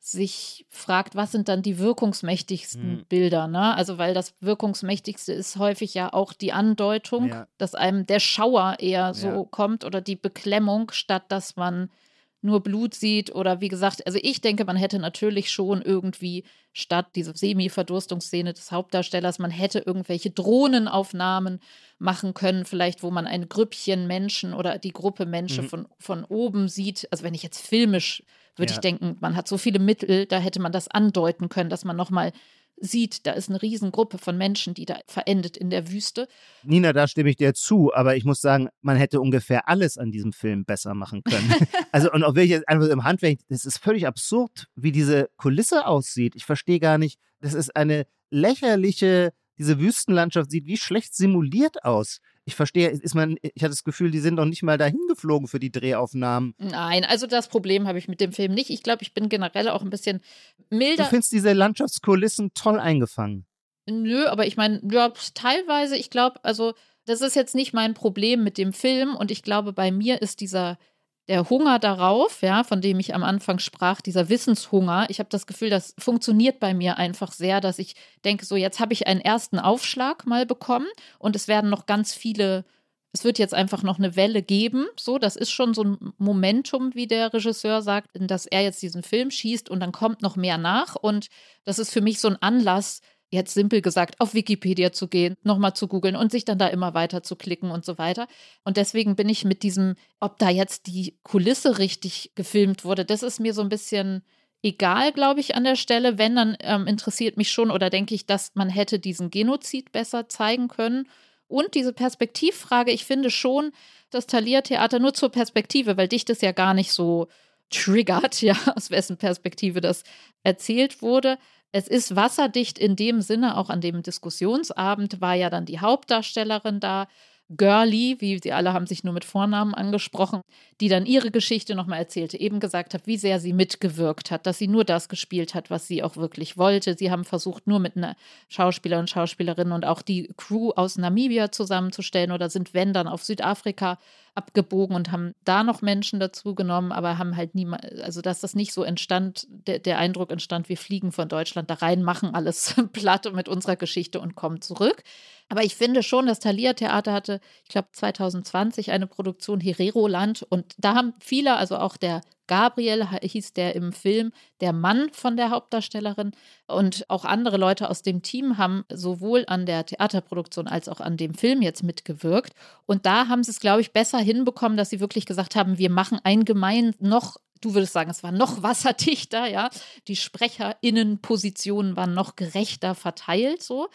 sich fragt, was sind dann die wirkungsmächtigsten mhm. Bilder, ne? Also weil das wirkungsmächtigste ist häufig ja auch die Andeutung, ja. dass einem der Schauer eher so ja. kommt oder die Beklemmung, statt dass man nur Blut sieht oder wie gesagt, also ich denke, man hätte natürlich schon irgendwie statt diese Semi-Verdurstungsszene des Hauptdarstellers, man hätte irgendwelche Drohnenaufnahmen machen können, vielleicht wo man ein Grüppchen Menschen oder die Gruppe Menschen mhm. von, von oben sieht. Also wenn ich jetzt filmisch würde ja. ich denken, man hat so viele Mittel, da hätte man das andeuten können, dass man nochmal sieht, da ist eine Riesengruppe von Menschen, die da verendet in der Wüste. Nina, da stimme ich dir zu, aber ich muss sagen, man hätte ungefähr alles an diesem Film besser machen können. also, und auch wirklich einfach im Handwerk, das ist völlig absurd, wie diese Kulisse aussieht. Ich verstehe gar nicht, das ist eine lächerliche, diese Wüstenlandschaft sieht wie schlecht simuliert aus ich verstehe, ist man, ich hatte das Gefühl, die sind noch nicht mal dahin geflogen für die Drehaufnahmen. Nein, also das Problem habe ich mit dem Film nicht. Ich glaube, ich bin generell auch ein bisschen milder. Du findest diese Landschaftskulissen toll eingefangen? Nö, aber ich meine, ja, teilweise, ich glaube, also das ist jetzt nicht mein Problem mit dem Film und ich glaube, bei mir ist dieser der Hunger darauf, ja, von dem ich am Anfang sprach, dieser Wissenshunger, ich habe das Gefühl, das funktioniert bei mir einfach sehr, dass ich denke, so jetzt habe ich einen ersten Aufschlag mal bekommen und es werden noch ganz viele, es wird jetzt einfach noch eine Welle geben, so, das ist schon so ein Momentum, wie der Regisseur sagt, dass er jetzt diesen Film schießt und dann kommt noch mehr nach. Und das ist für mich so ein Anlass, jetzt simpel gesagt, auf Wikipedia zu gehen, nochmal zu googeln und sich dann da immer weiter zu klicken und so weiter. Und deswegen bin ich mit diesem, ob da jetzt die Kulisse richtig gefilmt wurde, das ist mir so ein bisschen egal, glaube ich, an der Stelle. Wenn, dann ähm, interessiert mich schon oder denke ich, dass man hätte diesen Genozid besser zeigen können. Und diese Perspektivfrage, ich finde schon das Thalia-Theater nur zur Perspektive, weil dich das ja gar nicht so triggert, ja, aus wessen Perspektive das erzählt wurde. Es ist wasserdicht in dem Sinne, auch an dem Diskussionsabend war ja dann die Hauptdarstellerin da, Girlie, wie sie alle haben sich nur mit Vornamen angesprochen, die dann ihre Geschichte nochmal erzählte, eben gesagt hat, wie sehr sie mitgewirkt hat, dass sie nur das gespielt hat, was sie auch wirklich wollte. Sie haben versucht, nur mit einer Schauspieler und Schauspielerin und auch die Crew aus Namibia zusammenzustellen oder sind, wenn, dann auf Südafrika abgebogen und haben da noch Menschen dazu genommen, aber haben halt niemand, also dass das nicht so entstand, der, der Eindruck entstand, wir fliegen von Deutschland da rein, machen alles platt mit unserer Geschichte und kommen zurück. Aber ich finde schon, das Thalia Theater hatte, ich glaube 2020 eine Produktion Herero Land und da haben viele, also auch der Gabriel hieß der im Film, der Mann von der Hauptdarstellerin und auch andere Leute aus dem Team haben sowohl an der Theaterproduktion als auch an dem Film jetzt mitgewirkt. Und da haben sie es, glaube ich, besser hinbekommen, dass sie wirklich gesagt haben, wir machen ein gemein noch du würdest sagen, es war noch wasserdichter, ja. Die SprecherInnenpositionen waren noch gerechter verteilt, so.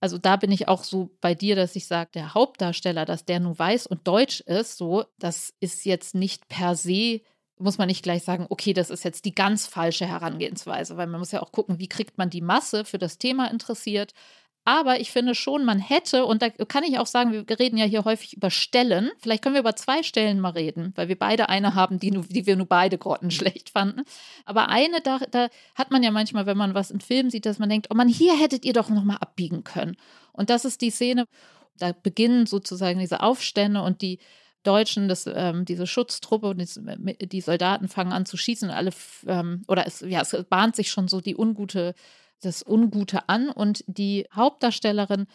Also da bin ich auch so bei dir, dass ich sage, der Hauptdarsteller, dass der nur weiß und deutsch ist, so, das ist jetzt nicht per se muss man nicht gleich sagen, okay, das ist jetzt die ganz falsche Herangehensweise, weil man muss ja auch gucken, wie kriegt man die Masse für das Thema interessiert. Aber ich finde schon, man hätte, und da kann ich auch sagen, wir reden ja hier häufig über Stellen. Vielleicht können wir über zwei Stellen mal reden, weil wir beide eine haben, die, die wir nur beide grottenschlecht fanden. Aber eine, da, da hat man ja manchmal, wenn man was im Film sieht, dass man denkt, oh man, hier hättet ihr doch nochmal abbiegen können. Und das ist die Szene, da beginnen sozusagen diese Aufstände und die Deutschen, das, ähm, diese Schutztruppe und die, die, Soldaten fangen an zu schießen und alle, ähm, oder es, ja, es bahnt sich schon so die ungute, das Ungute an und die Hauptdarstellerin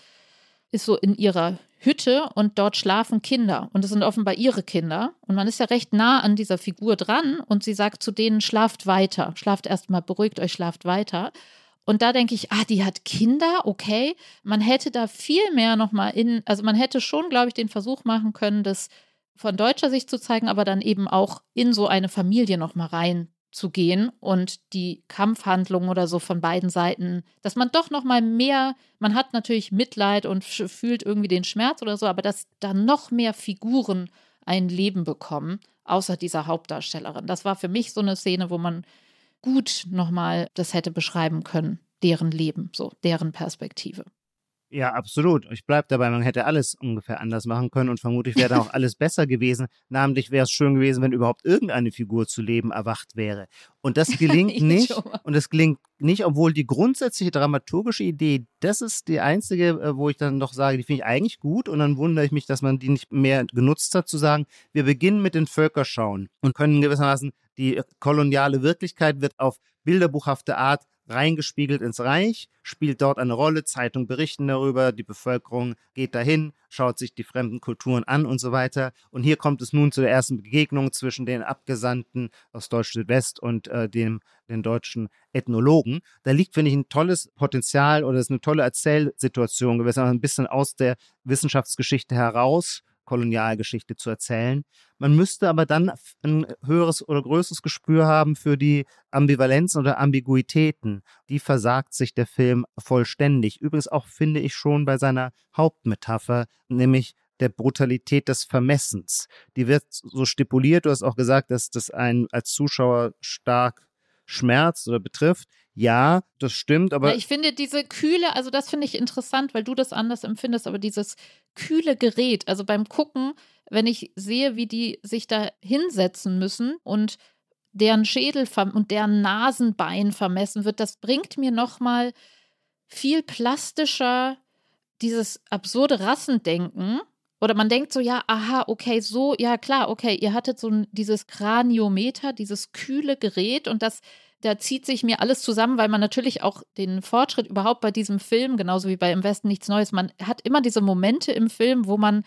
ist so in ihrer Hütte und dort schlafen Kinder und es sind offenbar ihre Kinder und man ist ja recht nah an dieser Figur dran und sie sagt zu denen, schlaft weiter, schlaft erstmal, beruhigt euch, schlaft weiter. Und da denke ich, ah, die hat Kinder, okay. Man hätte da viel mehr nochmal in, also man hätte schon, glaube ich, den Versuch machen können, das von deutscher Sicht zu zeigen, aber dann eben auch in so eine Familie nochmal reinzugehen und die Kampfhandlungen oder so von beiden Seiten, dass man doch nochmal mehr, man hat natürlich Mitleid und fühlt irgendwie den Schmerz oder so, aber dass da noch mehr Figuren ein Leben bekommen, außer dieser Hauptdarstellerin. Das war für mich so eine Szene, wo man gut nochmal das hätte beschreiben können, deren Leben, so deren Perspektive. Ja, absolut. Ich bleibe dabei, man hätte alles ungefähr anders machen können und vermutlich wäre da auch alles besser gewesen. Namentlich wäre es schön gewesen, wenn überhaupt irgendeine Figur zu leben erwacht wäre. Und das gelingt nicht. und es gelingt nicht, obwohl die grundsätzliche dramaturgische Idee, das ist die einzige, äh, wo ich dann noch sage, die finde ich eigentlich gut. Und dann wundere ich mich, dass man die nicht mehr genutzt hat, zu sagen, wir beginnen mit den Völkerschauen und können gewissermaßen Die koloniale Wirklichkeit wird auf bilderbuchhafte Art reingespiegelt ins Reich, spielt dort eine Rolle, Zeitungen berichten darüber, die Bevölkerung geht dahin, schaut sich die fremden Kulturen an und so weiter. Und hier kommt es nun zu der ersten Begegnung zwischen den Abgesandten aus Deutsch-Südwest und äh, dem, den deutschen Ethnologen. Da liegt, finde ich, ein tolles Potenzial oder ist eine tolle Erzählsituation gewesen, ein bisschen aus der Wissenschaftsgeschichte heraus Kolonialgeschichte zu erzählen. Man müsste aber dann ein höheres oder größeres Gespür haben für die Ambivalenzen oder Ambiguitäten. Die versagt sich der Film vollständig. Übrigens auch finde ich schon bei seiner Hauptmetapher, nämlich der Brutalität des Vermessens. Die wird so stipuliert, du hast auch gesagt, dass das einen als Zuschauer stark schmerzt oder betrifft. Ja, das stimmt, aber. Ja, ich finde diese kühle, also das finde ich interessant, weil du das anders empfindest, aber dieses kühle Gerät, also beim Gucken, wenn ich sehe, wie die sich da hinsetzen müssen und deren Schädel und deren Nasenbein vermessen wird, das bringt mir nochmal viel plastischer dieses absurde Rassendenken. Oder man denkt so, ja, aha, okay, so, ja klar, okay, ihr hattet so ein, dieses Kraniometer, dieses kühle Gerät und das da zieht sich mir alles zusammen, weil man natürlich auch den Fortschritt überhaupt bei diesem Film, genauso wie bei Im Westen nichts Neues, man hat immer diese Momente im Film, wo man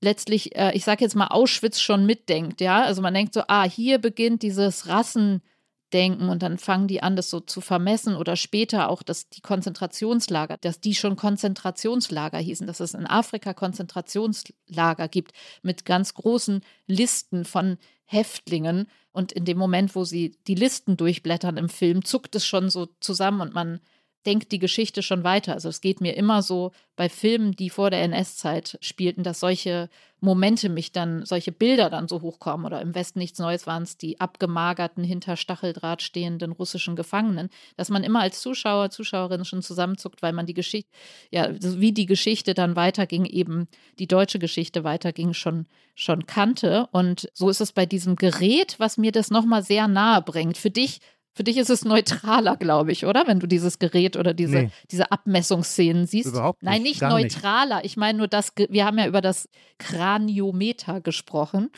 letztlich, äh, ich sage jetzt mal, Auschwitz schon mitdenkt, ja. Also man denkt so, ah, hier beginnt dieses Rassendenken und dann fangen die an, das so zu vermessen oder später auch, dass die Konzentrationslager, dass die schon Konzentrationslager hießen, dass es in Afrika Konzentrationslager gibt mit ganz großen Listen von Häftlingen. Und in dem Moment, wo sie die Listen durchblättern im Film, zuckt es schon so zusammen und man denkt die Geschichte schon weiter. Also es geht mir immer so bei Filmen, die vor der NS-Zeit spielten, dass solche Momente mich dann, solche Bilder dann so hochkommen. Oder im Westen nichts Neues waren es die abgemagerten, hinter Stacheldraht stehenden russischen Gefangenen, dass man immer als Zuschauer, Zuschauerin schon zusammenzuckt, weil man die Geschichte, ja, wie die Geschichte dann weiterging, eben die deutsche Geschichte weiterging, schon, schon kannte. Und so ist es bei diesem Gerät, was mir das nochmal sehr nahe bringt. Für dich für dich ist es neutraler, glaube ich, oder? Wenn du dieses Gerät oder diese, nee. diese Abmessungsszenen siehst. Überhaupt nicht. Nein, nicht neutraler. Nicht. Ich meine nur das, wir haben ja über das Kraniometer gesprochen.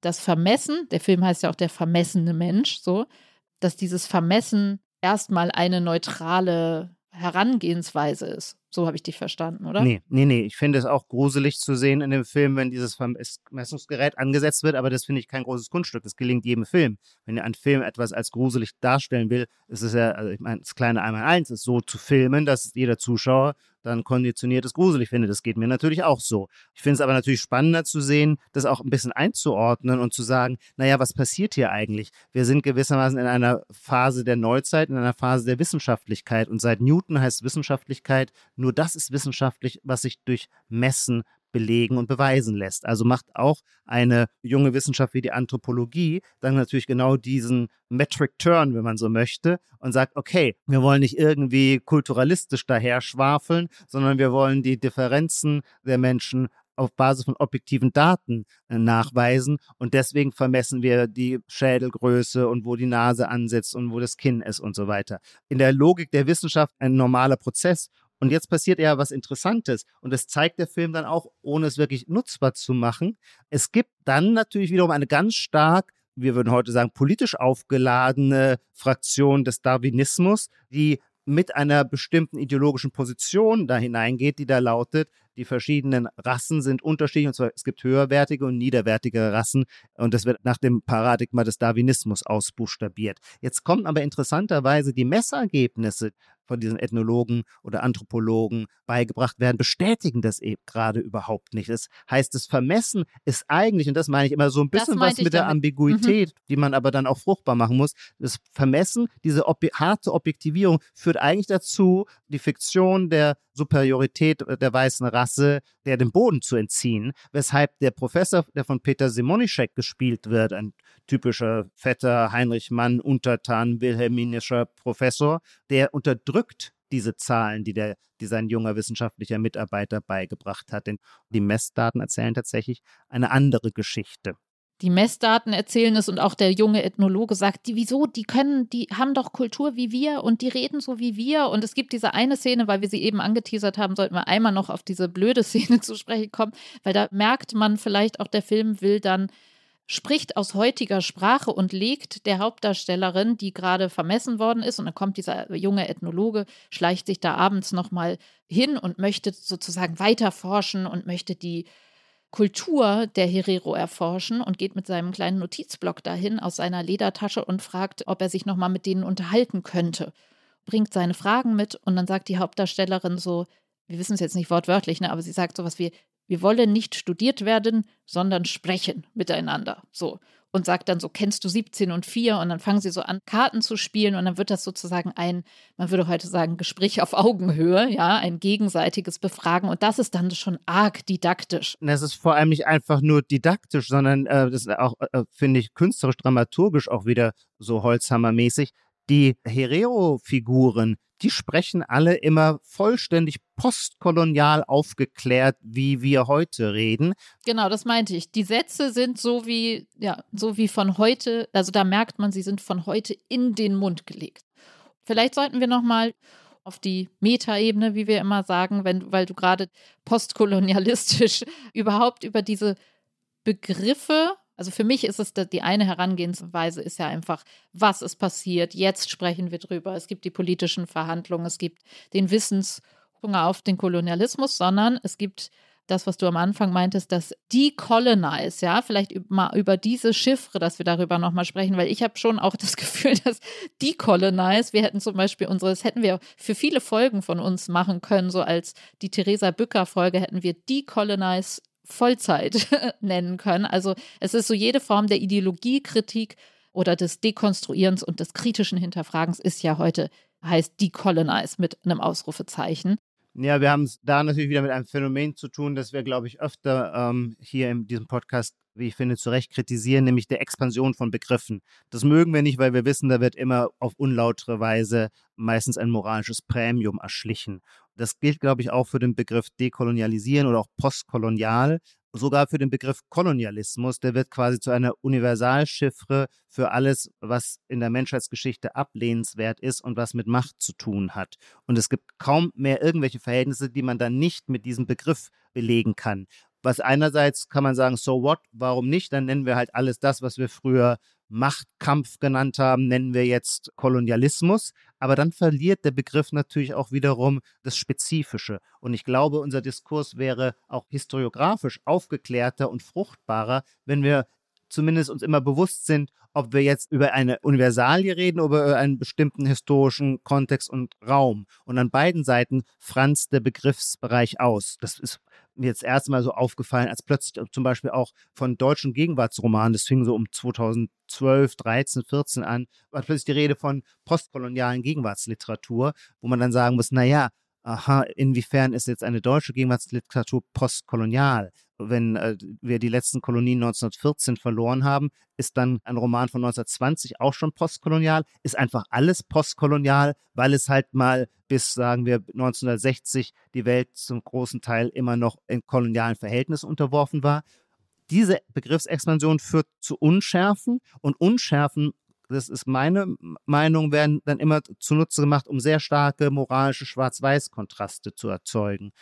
Das Vermessen, der Film heißt ja auch der vermessene Mensch, so, dass dieses Vermessen erstmal eine neutrale Herangehensweise ist. So habe ich dich verstanden, oder? Nee, nee, nee. Ich finde es auch gruselig zu sehen in dem Film, wenn dieses Vermessungsgerät angesetzt wird, aber das finde ich kein großes Kunststück. Das gelingt jedem Film. Wenn ein Film etwas als gruselig darstellen will, ist es ja, also ich meine, das kleine Einmal eins ist so zu filmen, dass jeder Zuschauer dann konditioniertes gruselig finde. Das geht mir natürlich auch so. Ich finde es aber natürlich spannender zu sehen, das auch ein bisschen einzuordnen und zu sagen, naja, was passiert hier eigentlich? Wir sind gewissermaßen in einer Phase der Neuzeit, in einer Phase der Wissenschaftlichkeit. Und seit Newton heißt Wissenschaftlichkeit, nur das ist wissenschaftlich, was sich durch Messen belegen und beweisen lässt. Also macht auch eine junge Wissenschaft wie die Anthropologie dann natürlich genau diesen Metric Turn, wenn man so möchte, und sagt, okay, wir wollen nicht irgendwie kulturalistisch daher schwafeln, sondern wir wollen die Differenzen der Menschen auf Basis von objektiven Daten äh, nachweisen und deswegen vermessen wir die Schädelgröße und wo die Nase ansetzt und wo das Kinn ist und so weiter. In der Logik der Wissenschaft ein normaler Prozess und jetzt passiert eher was Interessantes. Und das zeigt der Film dann auch, ohne es wirklich nutzbar zu machen. Es gibt dann natürlich wiederum eine ganz stark, wir würden heute sagen, politisch aufgeladene Fraktion des Darwinismus, die mit einer bestimmten ideologischen Position da hineingeht, die da lautet, die verschiedenen Rassen sind unterschiedlich und zwar es gibt höherwertige und niederwertige Rassen und das wird nach dem Paradigma des Darwinismus ausbuchstabiert. Jetzt kommen aber interessanterweise die Messergebnisse von diesen Ethnologen oder Anthropologen beigebracht werden, bestätigen das eben gerade überhaupt nicht. Das heißt, das Vermessen ist eigentlich, und das meine ich immer so ein bisschen was mit der Ambiguität, mhm. die man aber dann auch fruchtbar machen muss. Das Vermessen, diese ob harte Objektivierung führt eigentlich dazu, die Fiktion der Superiorität der weißen Rasse, der dem Boden zu entziehen, weshalb der Professor, der von Peter Simonischek gespielt wird, ein typischer fetter Heinrich Mann, Untertan, wilhelminischer Professor, der unterdrückt diese Zahlen, die, der, die sein junger wissenschaftlicher Mitarbeiter beigebracht hat. Denn die Messdaten erzählen tatsächlich eine andere Geschichte die Messdaten erzählen es und auch der junge Ethnologe sagt, die, wieso, die können, die haben doch Kultur wie wir und die reden so wie wir. Und es gibt diese eine Szene, weil wir sie eben angeteasert haben, sollten wir einmal noch auf diese blöde Szene zu sprechen kommen, weil da merkt man vielleicht auch, der Film will dann spricht aus heutiger Sprache und legt der Hauptdarstellerin, die gerade vermessen worden ist, und dann kommt dieser junge Ethnologe, schleicht sich da abends nochmal hin und möchte sozusagen weiter forschen und möchte die Kultur der Herero erforschen und geht mit seinem kleinen Notizblock dahin aus seiner Ledertasche und fragt, ob er sich nochmal mit denen unterhalten könnte. Bringt seine Fragen mit und dann sagt die Hauptdarstellerin so, wir wissen es jetzt nicht wortwörtlich, ne, aber sie sagt sowas wie, wir wollen nicht studiert werden, sondern sprechen miteinander. So. Und sagt dann so, kennst du 17 und 4? Und dann fangen sie so an, Karten zu spielen und dann wird das sozusagen ein, man würde heute sagen, Gespräch auf Augenhöhe, ja, ein gegenseitiges Befragen. Und das ist dann schon arg didaktisch. Das ist vor allem nicht einfach nur didaktisch, sondern äh, das ist auch, äh, finde ich, künstlerisch, dramaturgisch auch wieder so Holzhammermäßig. Die Herero-Figuren, die sprechen alle immer vollständig postkolonial aufgeklärt, wie wir heute reden. Genau, das meinte ich. Die Sätze sind so wie, ja, so wie von heute, also da merkt man, sie sind von heute in den Mund gelegt. Vielleicht sollten wir nochmal auf die Metaebene, wie wir immer sagen, wenn, weil du gerade postkolonialistisch überhaupt über diese Begriffe also für mich ist es die eine Herangehensweise ist ja einfach, was ist passiert? Jetzt sprechen wir drüber. Es gibt die politischen Verhandlungen, es gibt den Wissenshunger auf den Kolonialismus, sondern es gibt das, was du am Anfang meintest, das Decolonize, ja, vielleicht mal über diese Chiffre, dass wir darüber nochmal sprechen, weil ich habe schon auch das Gefühl, dass Decolonize, wir hätten zum Beispiel unsere, das hätten wir für viele Folgen von uns machen können, so als die Theresa Bücker Folge hätten wir Decolonize Vollzeit nennen können. Also es ist so jede Form der Ideologiekritik oder des Dekonstruierens und des kritischen Hinterfragens ist ja heute, heißt decolonize mit einem Ausrufezeichen. Ja, wir haben es da natürlich wieder mit einem Phänomen zu tun, das wir, glaube ich, öfter ähm, hier in diesem Podcast, wie ich finde, zu Recht kritisieren, nämlich der Expansion von Begriffen. Das mögen wir nicht, weil wir wissen, da wird immer auf unlautere Weise meistens ein moralisches Prämium erschlichen. Das gilt, glaube ich, auch für den Begriff dekolonialisieren oder auch postkolonial, sogar für den Begriff Kolonialismus. Der wird quasi zu einer Universalchiffre für alles, was in der Menschheitsgeschichte ablehnenswert ist und was mit Macht zu tun hat. Und es gibt kaum mehr irgendwelche Verhältnisse, die man dann nicht mit diesem Begriff belegen kann. Was einerseits kann man sagen, so what, warum nicht? Dann nennen wir halt alles das, was wir früher Machtkampf genannt haben, nennen wir jetzt Kolonialismus. Aber dann verliert der Begriff natürlich auch wiederum das Spezifische. Und ich glaube, unser Diskurs wäre auch historiografisch aufgeklärter und fruchtbarer, wenn wir zumindest uns immer bewusst sind, ob wir jetzt über eine Universalie reden oder über einen bestimmten historischen Kontext und Raum. Und an beiden Seiten franzt der Begriffsbereich aus. Das ist mir jetzt erstmal so aufgefallen, als plötzlich zum Beispiel auch von deutschen Gegenwartsromanen, das fing so um 2012, 13, 14 an, war plötzlich die Rede von postkolonialen Gegenwartsliteratur, wo man dann sagen muss, naja, aha, inwiefern ist jetzt eine deutsche Gegenwartsliteratur postkolonial? Wenn äh, wir die letzten Kolonien 1914 verloren haben, ist dann ein Roman von 1920 auch schon postkolonial? Ist einfach alles postkolonial, weil es halt mal bis, sagen wir, 1960 die Welt zum großen Teil immer noch in kolonialen Verhältnissen unterworfen war? Diese Begriffsexpansion führt zu Unschärfen und Unschärfen das ist meine Meinung, werden dann immer zunutze gemacht, um sehr starke moralische Schwarz-Weiß-Kontraste zu erzeugen.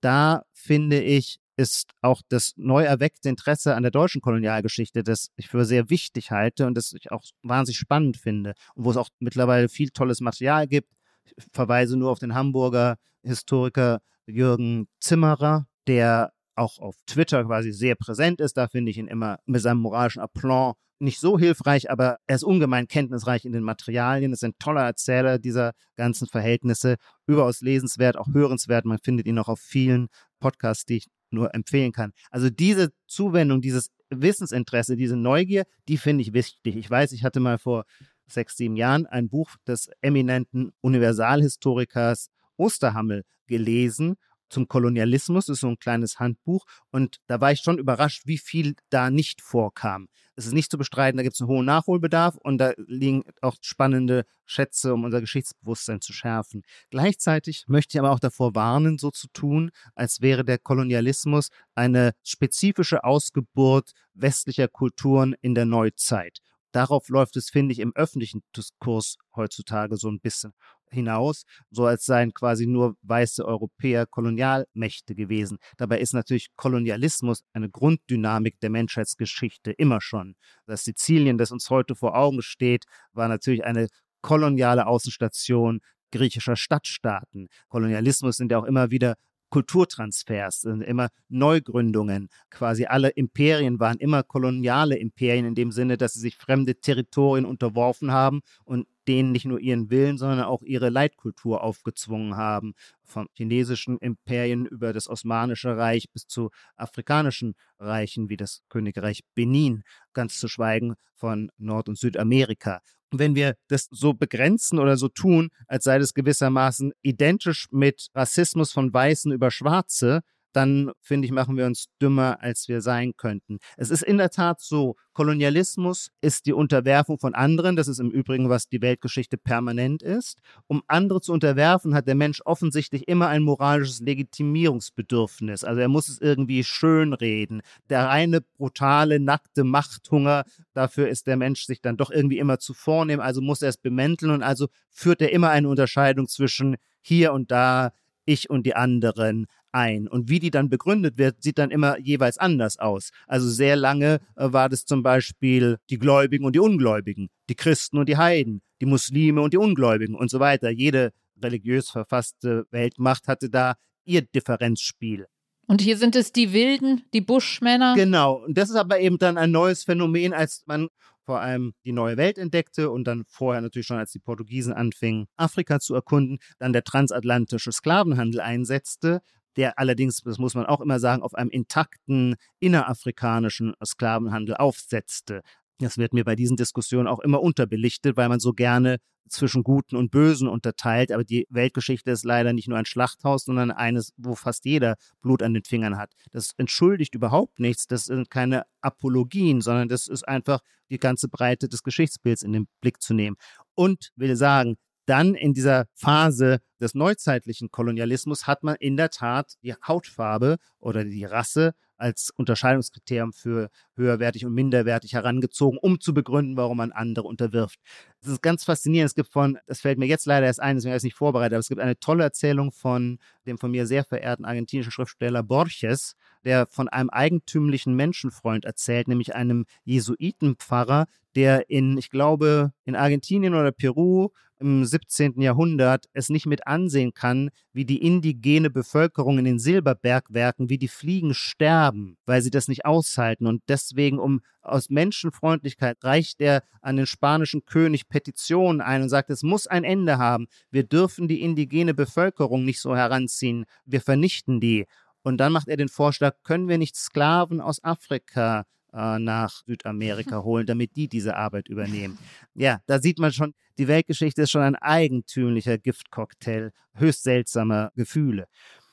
Da finde ich, ist auch das neu erweckte Interesse an der deutschen Kolonialgeschichte, das ich für sehr wichtig halte und das ich auch wahnsinnig spannend finde und wo es auch mittlerweile viel tolles Material gibt. Ich verweise nur auf den Hamburger Historiker Jürgen Zimmerer, der auch auf Twitter quasi sehr präsent ist. Da finde ich ihn immer mit seinem moralischen Aplomb nicht so hilfreich, aber er ist ungemein kenntnisreich in den Materialien, ist ein toller Erzähler dieser ganzen Verhältnisse, überaus lesenswert, auch hörenswert. Man findet ihn auch auf vielen Podcasts, die ich nur empfehlen kann. Also diese Zuwendung, dieses Wissensinteresse, diese Neugier, die finde ich wichtig. Ich weiß, ich hatte mal vor sechs, sieben Jahren ein Buch des eminenten Universalhistorikers Osterhammel gelesen zum Kolonialismus, das ist so ein kleines Handbuch. Und da war ich schon überrascht, wie viel da nicht vorkam. Es ist nicht zu bestreiten, da gibt es einen hohen Nachholbedarf und da liegen auch spannende Schätze, um unser Geschichtsbewusstsein zu schärfen. Gleichzeitig möchte ich aber auch davor warnen, so zu tun, als wäre der Kolonialismus eine spezifische Ausgeburt westlicher Kulturen in der Neuzeit. Darauf läuft es, finde ich, im öffentlichen Diskurs heutzutage so ein bisschen hinaus, so als seien quasi nur weiße Europäer Kolonialmächte gewesen. Dabei ist natürlich Kolonialismus eine Grunddynamik der Menschheitsgeschichte immer schon. Das Sizilien, das uns heute vor Augen steht, war natürlich eine koloniale Außenstation griechischer Stadtstaaten. Kolonialismus sind ja auch immer wieder Kulturtransfers, sind immer Neugründungen. Quasi alle Imperien waren immer koloniale Imperien in dem Sinne, dass sie sich fremde Territorien unterworfen haben und denen nicht nur ihren Willen, sondern auch ihre Leitkultur aufgezwungen haben. Vom chinesischen Imperien über das Osmanische Reich bis zu afrikanischen Reichen wie das Königreich Benin, ganz zu schweigen von Nord- und Südamerika wenn wir das so begrenzen oder so tun, als sei das gewissermaßen identisch mit Rassismus von Weißen über Schwarze, dann finde ich, machen wir uns dümmer, als wir sein könnten. Es ist in der Tat so, Kolonialismus ist die Unterwerfung von anderen, das ist im Übrigen, was die Weltgeschichte permanent ist. Um andere zu unterwerfen, hat der Mensch offensichtlich immer ein moralisches Legitimierungsbedürfnis. Also er muss es irgendwie schönreden. Der reine, brutale, nackte Machthunger, dafür ist der Mensch sich dann doch irgendwie immer zu vornehm, also muss er es bemänteln und also führt er immer eine Unterscheidung zwischen hier und da, ich und die anderen, ein. Und wie die dann begründet wird, sieht dann immer jeweils anders aus. Also sehr lange äh, war das zum Beispiel die Gläubigen und die Ungläubigen, die Christen und die Heiden, die Muslime und die Ungläubigen und so weiter. Jede religiös verfasste Weltmacht hatte da ihr Differenzspiel. Und hier sind es die Wilden, die Buschmänner. Genau. Und das ist aber eben dann ein neues Phänomen, als man vor allem die neue Welt entdeckte und dann vorher natürlich schon, als die Portugiesen anfingen, Afrika zu erkunden, dann der transatlantische Sklavenhandel einsetzte, der allerdings, das muss man auch immer sagen, auf einem intakten innerafrikanischen Sklavenhandel aufsetzte. Das wird mir bei diesen Diskussionen auch immer unterbelichtet, weil man so gerne zwischen Guten und Bösen unterteilt. Aber die Weltgeschichte ist leider nicht nur ein Schlachthaus, sondern eines, wo fast jeder Blut an den Fingern hat. Das entschuldigt überhaupt nichts. Das sind keine Apologien, sondern das ist einfach die ganze Breite des Geschichtsbilds in den Blick zu nehmen. Und will sagen, dann in dieser Phase des neuzeitlichen Kolonialismus hat man in der Tat die Hautfarbe oder die Rasse als Unterscheidungskriterium für höherwertig und minderwertig herangezogen, um zu begründen, warum man andere unterwirft. Das ist ganz faszinierend. Es gibt von, das fällt mir jetzt leider erst ein, deswegen habe ich es nicht vorbereitet, aber es gibt eine tolle Erzählung von dem von mir sehr verehrten argentinischen Schriftsteller Borges, der von einem eigentümlichen Menschenfreund erzählt, nämlich einem Jesuitenpfarrer, der in, ich glaube, in Argentinien oder Peru im 17. Jahrhundert es nicht mit ansehen kann, wie die indigene Bevölkerung in den Silberbergwerken, wie die Fliegen sterben, weil sie das nicht aushalten. Und deswegen, um aus Menschenfreundlichkeit, reicht er an den spanischen König Petitionen ein und sagt, es muss ein Ende haben. Wir dürfen die indigene Bevölkerung nicht so heranziehen. Wir vernichten die. Und dann macht er den Vorschlag, können wir nicht Sklaven aus Afrika äh, nach Südamerika holen, damit die diese Arbeit übernehmen. Ja, da sieht man schon, die Weltgeschichte ist schon ein eigentümlicher Giftcocktail höchst seltsamer Gefühle.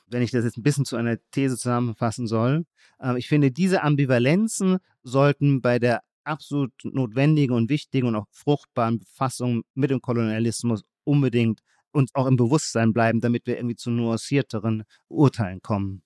Wenn ich das jetzt ein bisschen zu einer These zusammenfassen soll, äh, ich finde, diese Ambivalenzen sollten bei der absolut notwendigen und wichtigen und auch fruchtbaren Befassung mit dem Kolonialismus unbedingt uns auch im Bewusstsein bleiben, damit wir irgendwie zu nuancierteren Urteilen kommen.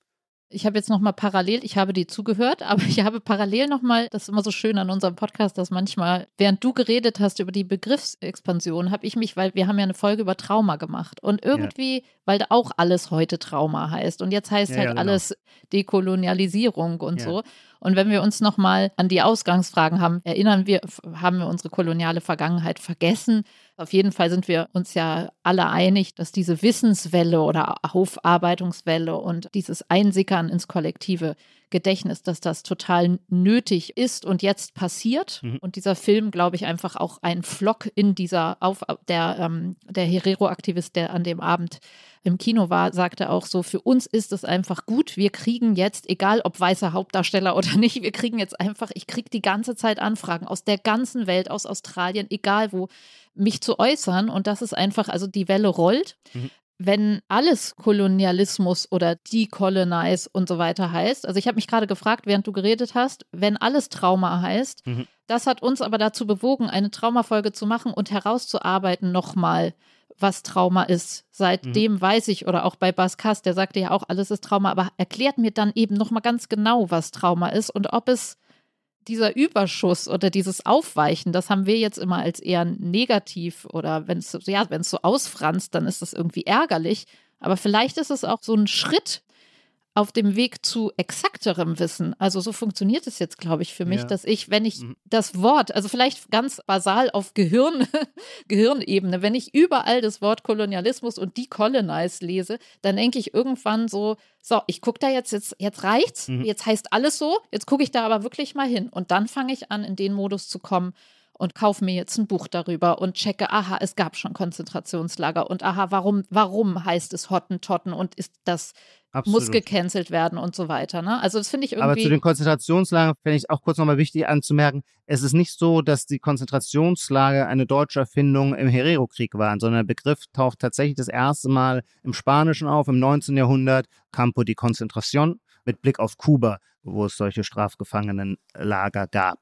Ich habe jetzt noch mal parallel, ich habe dir zugehört, aber ich habe parallel noch mal, das ist immer so schön an unserem Podcast, dass manchmal, während du geredet hast über die Begriffsexpansion, habe ich mich, weil wir haben ja eine Folge über Trauma gemacht und irgendwie, ja. weil da auch alles heute Trauma heißt und jetzt heißt ja, halt ja, genau. alles Dekolonialisierung und so. Und wenn wir uns nochmal an die Ausgangsfragen haben, erinnern wir, haben wir unsere koloniale Vergangenheit vergessen. Auf jeden Fall sind wir uns ja alle einig, dass diese Wissenswelle oder Aufarbeitungswelle und dieses Einsickern ins kollektive Gedächtnis, dass das total nötig ist und jetzt passiert. Mhm. Und dieser Film, glaube ich, einfach auch ein Flock in dieser Auf der, ähm, der Herero-Aktivist, der an dem Abend im Kino war, sagte auch so, für uns ist es einfach gut. Wir kriegen jetzt, egal ob weißer Hauptdarsteller oder nicht, wir kriegen jetzt einfach, ich kriege die ganze Zeit Anfragen aus der ganzen Welt, aus Australien, egal wo, mich zu äußern. Und das ist einfach, also die Welle rollt. Mhm wenn alles Kolonialismus oder Decolonize und so weiter heißt, also ich habe mich gerade gefragt, während du geredet hast, wenn alles Trauma heißt, mhm. das hat uns aber dazu bewogen, eine Traumafolge zu machen und herauszuarbeiten nochmal, was Trauma ist. Seitdem mhm. weiß ich, oder auch bei Bas Kass, der sagte ja auch, alles ist Trauma, aber erklärt mir dann eben nochmal ganz genau, was Trauma ist und ob es dieser Überschuss oder dieses Aufweichen, das haben wir jetzt immer als eher negativ oder wenn es ja, wenn es so ausfranst, dann ist das irgendwie ärgerlich. Aber vielleicht ist es auch so ein Schritt auf dem Weg zu exakterem Wissen. Also so funktioniert es jetzt, glaube ich, für mich, ja. dass ich, wenn ich mhm. das Wort, also vielleicht ganz basal auf Gehirn, Gehirnebene, wenn ich überall das Wort Kolonialismus und decolonize lese, dann denke ich irgendwann so, so, ich gucke da jetzt, jetzt, jetzt reicht's, mhm. jetzt heißt alles so, jetzt gucke ich da aber wirklich mal hin. Und dann fange ich an, in den Modus zu kommen, und kaufe mir jetzt ein Buch darüber und checke, aha, es gab schon Konzentrationslager und aha, warum, warum heißt es Hottentotten und ist das Absolut. muss gecancelt werden und so weiter. Ne? Also das finde ich irgendwie. Aber zu den Konzentrationslagern finde ich auch kurz nochmal wichtig anzumerken, es ist nicht so, dass die Konzentrationslager eine deutsche Erfindung im Herero-Krieg waren, sondern der Begriff taucht tatsächlich das erste Mal im Spanischen auf, im 19. Jahrhundert, Campo de Concentración, mit Blick auf Kuba, wo es solche Strafgefangenenlager gab.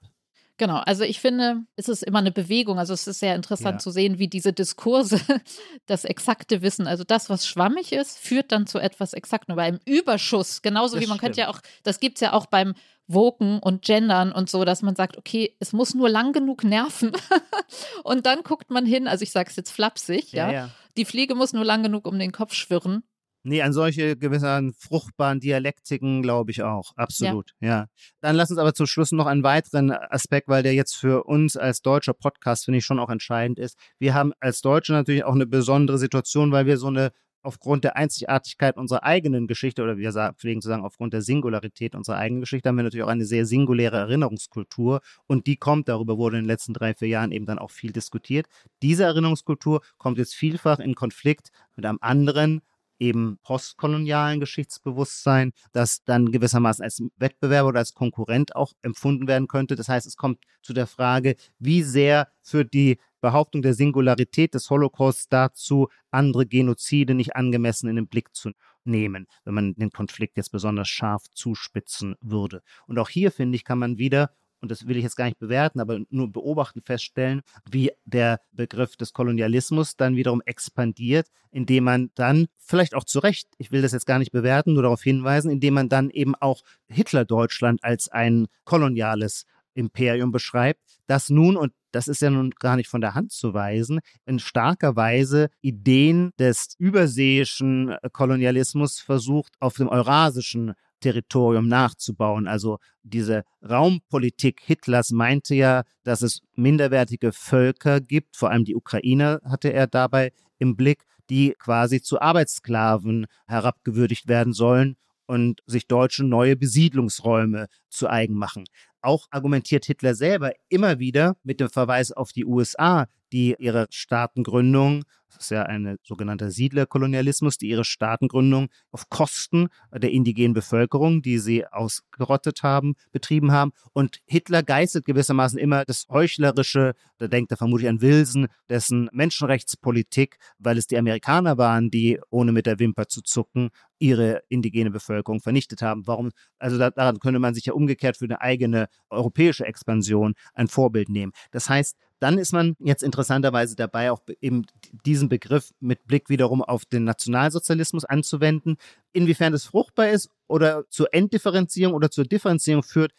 Genau, also ich finde, es ist immer eine Bewegung. Also es ist sehr interessant ja. zu sehen, wie diese Diskurse, das exakte Wissen, also das, was schwammig ist, führt dann zu etwas Exaktem. Aber im Überschuss, genauso das wie man stimmt. könnte ja auch, das gibt es ja auch beim Woken und Gendern und so, dass man sagt, okay, es muss nur lang genug nerven. und dann guckt man hin, also ich sage es jetzt flapsig, ja, ja. ja. Die Fliege muss nur lang genug um den Kopf schwirren Nee, an solche gewissen fruchtbaren Dialektiken glaube ich auch. Absolut, ja. ja. Dann lass uns aber zum Schluss noch einen weiteren Aspekt, weil der jetzt für uns als deutscher Podcast, finde ich, schon auch entscheidend ist. Wir haben als Deutsche natürlich auch eine besondere Situation, weil wir so eine aufgrund der Einzigartigkeit unserer eigenen Geschichte oder wir pflegen zu sagen, aufgrund der Singularität unserer eigenen Geschichte haben wir natürlich auch eine sehr singuläre Erinnerungskultur und die kommt, darüber wurde in den letzten drei, vier Jahren eben dann auch viel diskutiert. Diese Erinnerungskultur kommt jetzt vielfach in Konflikt mit einem anderen eben postkolonialen Geschichtsbewusstsein, das dann gewissermaßen als Wettbewerber oder als Konkurrent auch empfunden werden könnte. Das heißt, es kommt zu der Frage, wie sehr führt die Behauptung der Singularität des Holocaust dazu, andere Genozide nicht angemessen in den Blick zu nehmen, wenn man den Konflikt jetzt besonders scharf zuspitzen würde. Und auch hier, finde ich, kann man wieder und das will ich jetzt gar nicht bewerten, aber nur beobachten, feststellen, wie der Begriff des Kolonialismus dann wiederum expandiert, indem man dann, vielleicht auch zu Recht, ich will das jetzt gar nicht bewerten, nur darauf hinweisen, indem man dann eben auch Hitler-Deutschland als ein koloniales Imperium beschreibt, das nun, und das ist ja nun gar nicht von der Hand zu weisen, in starker Weise Ideen des überseeischen Kolonialismus versucht, auf dem eurasischen Territorium nachzubauen. Also diese Raumpolitik Hitlers meinte ja, dass es minderwertige Völker gibt, vor allem die Ukrainer hatte er dabei im Blick, die quasi zu Arbeitssklaven herabgewürdigt werden sollen und sich Deutsche neue Besiedlungsräume zu eigen machen. Auch argumentiert Hitler selber immer wieder mit dem Verweis auf die USA, die ihre Staatengründung das ist ja ein sogenannter Siedlerkolonialismus, die ihre Staatengründung auf Kosten der indigenen Bevölkerung, die sie ausgerottet haben, betrieben haben. Und Hitler geißelt gewissermaßen immer das Heuchlerische, da denkt er vermutlich an Wilson, dessen Menschenrechtspolitik, weil es die Amerikaner waren, die ohne mit der Wimper zu zucken ihre indigene Bevölkerung vernichtet haben. Warum? Also daran könnte man sich ja umgekehrt für eine eigene europäische Expansion ein Vorbild nehmen. Das heißt, dann ist man jetzt interessanterweise dabei, auch eben diesen Begriff mit Blick wiederum auf den Nationalsozialismus anzuwenden. Inwiefern das fruchtbar ist oder zur Enddifferenzierung oder zur Differenzierung führt,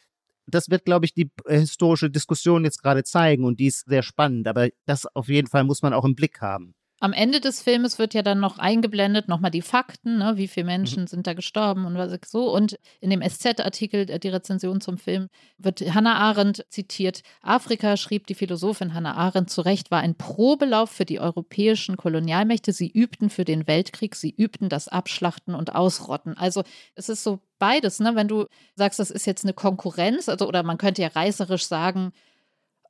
das wird, glaube ich, die äh, historische Diskussion jetzt gerade zeigen und die ist sehr spannend. Aber das auf jeden Fall muss man auch im Blick haben. Am Ende des Filmes wird ja dann noch eingeblendet, nochmal die Fakten, ne? wie viele Menschen mhm. sind da gestorben und was so. Und in dem SZ-Artikel, äh, die Rezension zum Film, wird Hannah Arendt zitiert. Afrika, schrieb die Philosophin Hannah Arendt zu Recht, war ein Probelauf für die europäischen Kolonialmächte. Sie übten für den Weltkrieg, sie übten das Abschlachten und Ausrotten. Also es ist so beides, ne? wenn du sagst, das ist jetzt eine Konkurrenz, also oder man könnte ja reißerisch sagen,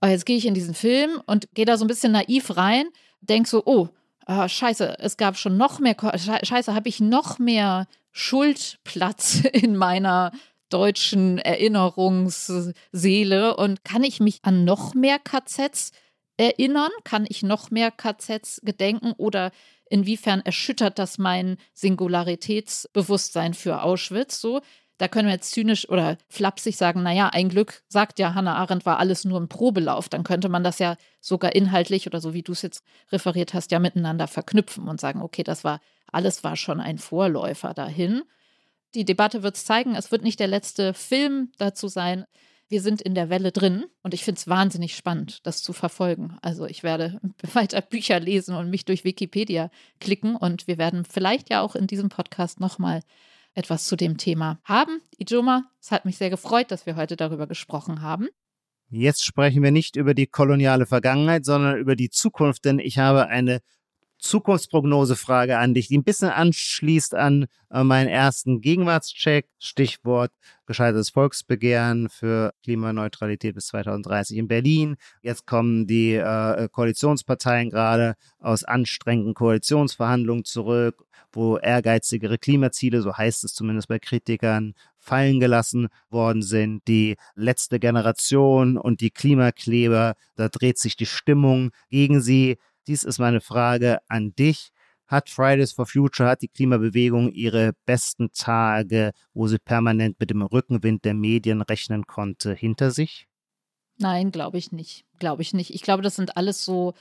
oh, jetzt gehe ich in diesen Film und gehe da so ein bisschen naiv rein, denk so, oh, oh, scheiße, es gab schon noch mehr, scheiße, habe ich noch mehr Schuldplatz in meiner deutschen Erinnerungsseele und kann ich mich an noch mehr KZs erinnern? Kann ich noch mehr KZs gedenken oder inwiefern erschüttert das mein Singularitätsbewusstsein für Auschwitz so? Da können wir jetzt zynisch oder flapsig sagen, naja, ein Glück, sagt ja Hannah Arendt, war alles nur ein Probelauf. Dann könnte man das ja sogar inhaltlich oder so wie du es jetzt referiert hast, ja miteinander verknüpfen und sagen, okay, das war, alles war schon ein Vorläufer dahin. Die Debatte wird es zeigen, es wird nicht der letzte Film dazu sein. wir sind in der Welle drin und ich finde es wahnsinnig spannend, das zu verfolgen. Also ich werde weiter Bücher lesen und mich durch Wikipedia klicken und wir werden vielleicht ja auch in diesem Podcast nochmal etwas zu dem Thema haben. Ijoma, es hat mich sehr gefreut, dass wir heute darüber gesprochen haben. Jetzt sprechen wir nicht über die koloniale Vergangenheit, sondern über die Zukunft, denn ich habe eine Zukunftsprognosefrage an dich, die ein bisschen anschließt an äh, meinen ersten Gegenwartscheck. Stichwort gescheitertes Volksbegehren für Klimaneutralität bis 2030 in Berlin. Jetzt kommen die äh, Koalitionsparteien gerade aus anstrengenden Koalitionsverhandlungen zurück, wo ehrgeizigere Klimaziele, so heißt es zumindest bei Kritikern, fallen gelassen worden sind. Die letzte Generation und die Klimakleber, da dreht sich die Stimmung gegen sie. Dies ist meine Frage an dich. Hat Fridays for Future, hat die Klimabewegung ihre besten Tage, wo sie permanent mit dem Rückenwind der Medien rechnen konnte, hinter sich? Nein, glaube ich nicht. Glaube ich nicht. Ich glaube, das sind alles so,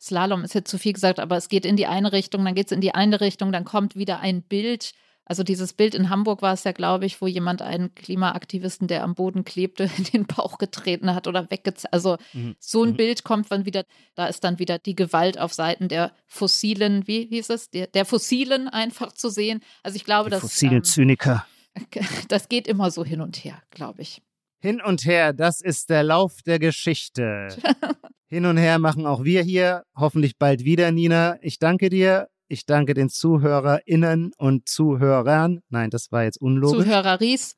Slalom ist jetzt zu viel gesagt, aber es geht in die eine Richtung, dann geht es in die eine Richtung, dann kommt wieder ein Bild also dieses Bild in Hamburg war es ja, glaube ich, wo jemand einen Klimaaktivisten, der am Boden klebte, in den Bauch getreten hat oder weggezogen. Also mhm. so ein mhm. Bild kommt dann wieder, da ist dann wieder die Gewalt auf Seiten der fossilen, wie hieß es, der, der fossilen einfach zu sehen. Also ich glaube, die dass. Fossile ähm, Zyniker. Das geht immer so hin und her, glaube ich. Hin und her, das ist der Lauf der Geschichte. hin und her machen auch wir hier. Hoffentlich bald wieder, Nina. Ich danke dir ich danke den ZuhörerInnen und Zuhörern. Nein, das war jetzt unlogisch. Zuhöreris.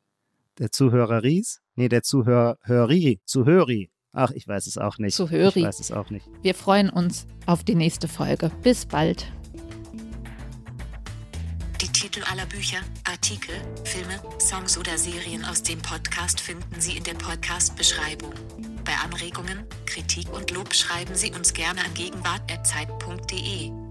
Der Zuhöreris? Nee, der Zuhöreri. Zuhöri. Ach, ich weiß es auch nicht. Zuhöri. Ich weiß es auch nicht. Wir freuen uns auf die nächste Folge. Bis bald. Die Titel aller Bücher, Artikel, Filme, Songs oder Serien aus dem Podcast finden Sie in der Podcast-Beschreibung. Bei Anregungen, Kritik und Lob schreiben Sie uns gerne an gegenwart.zeit.de.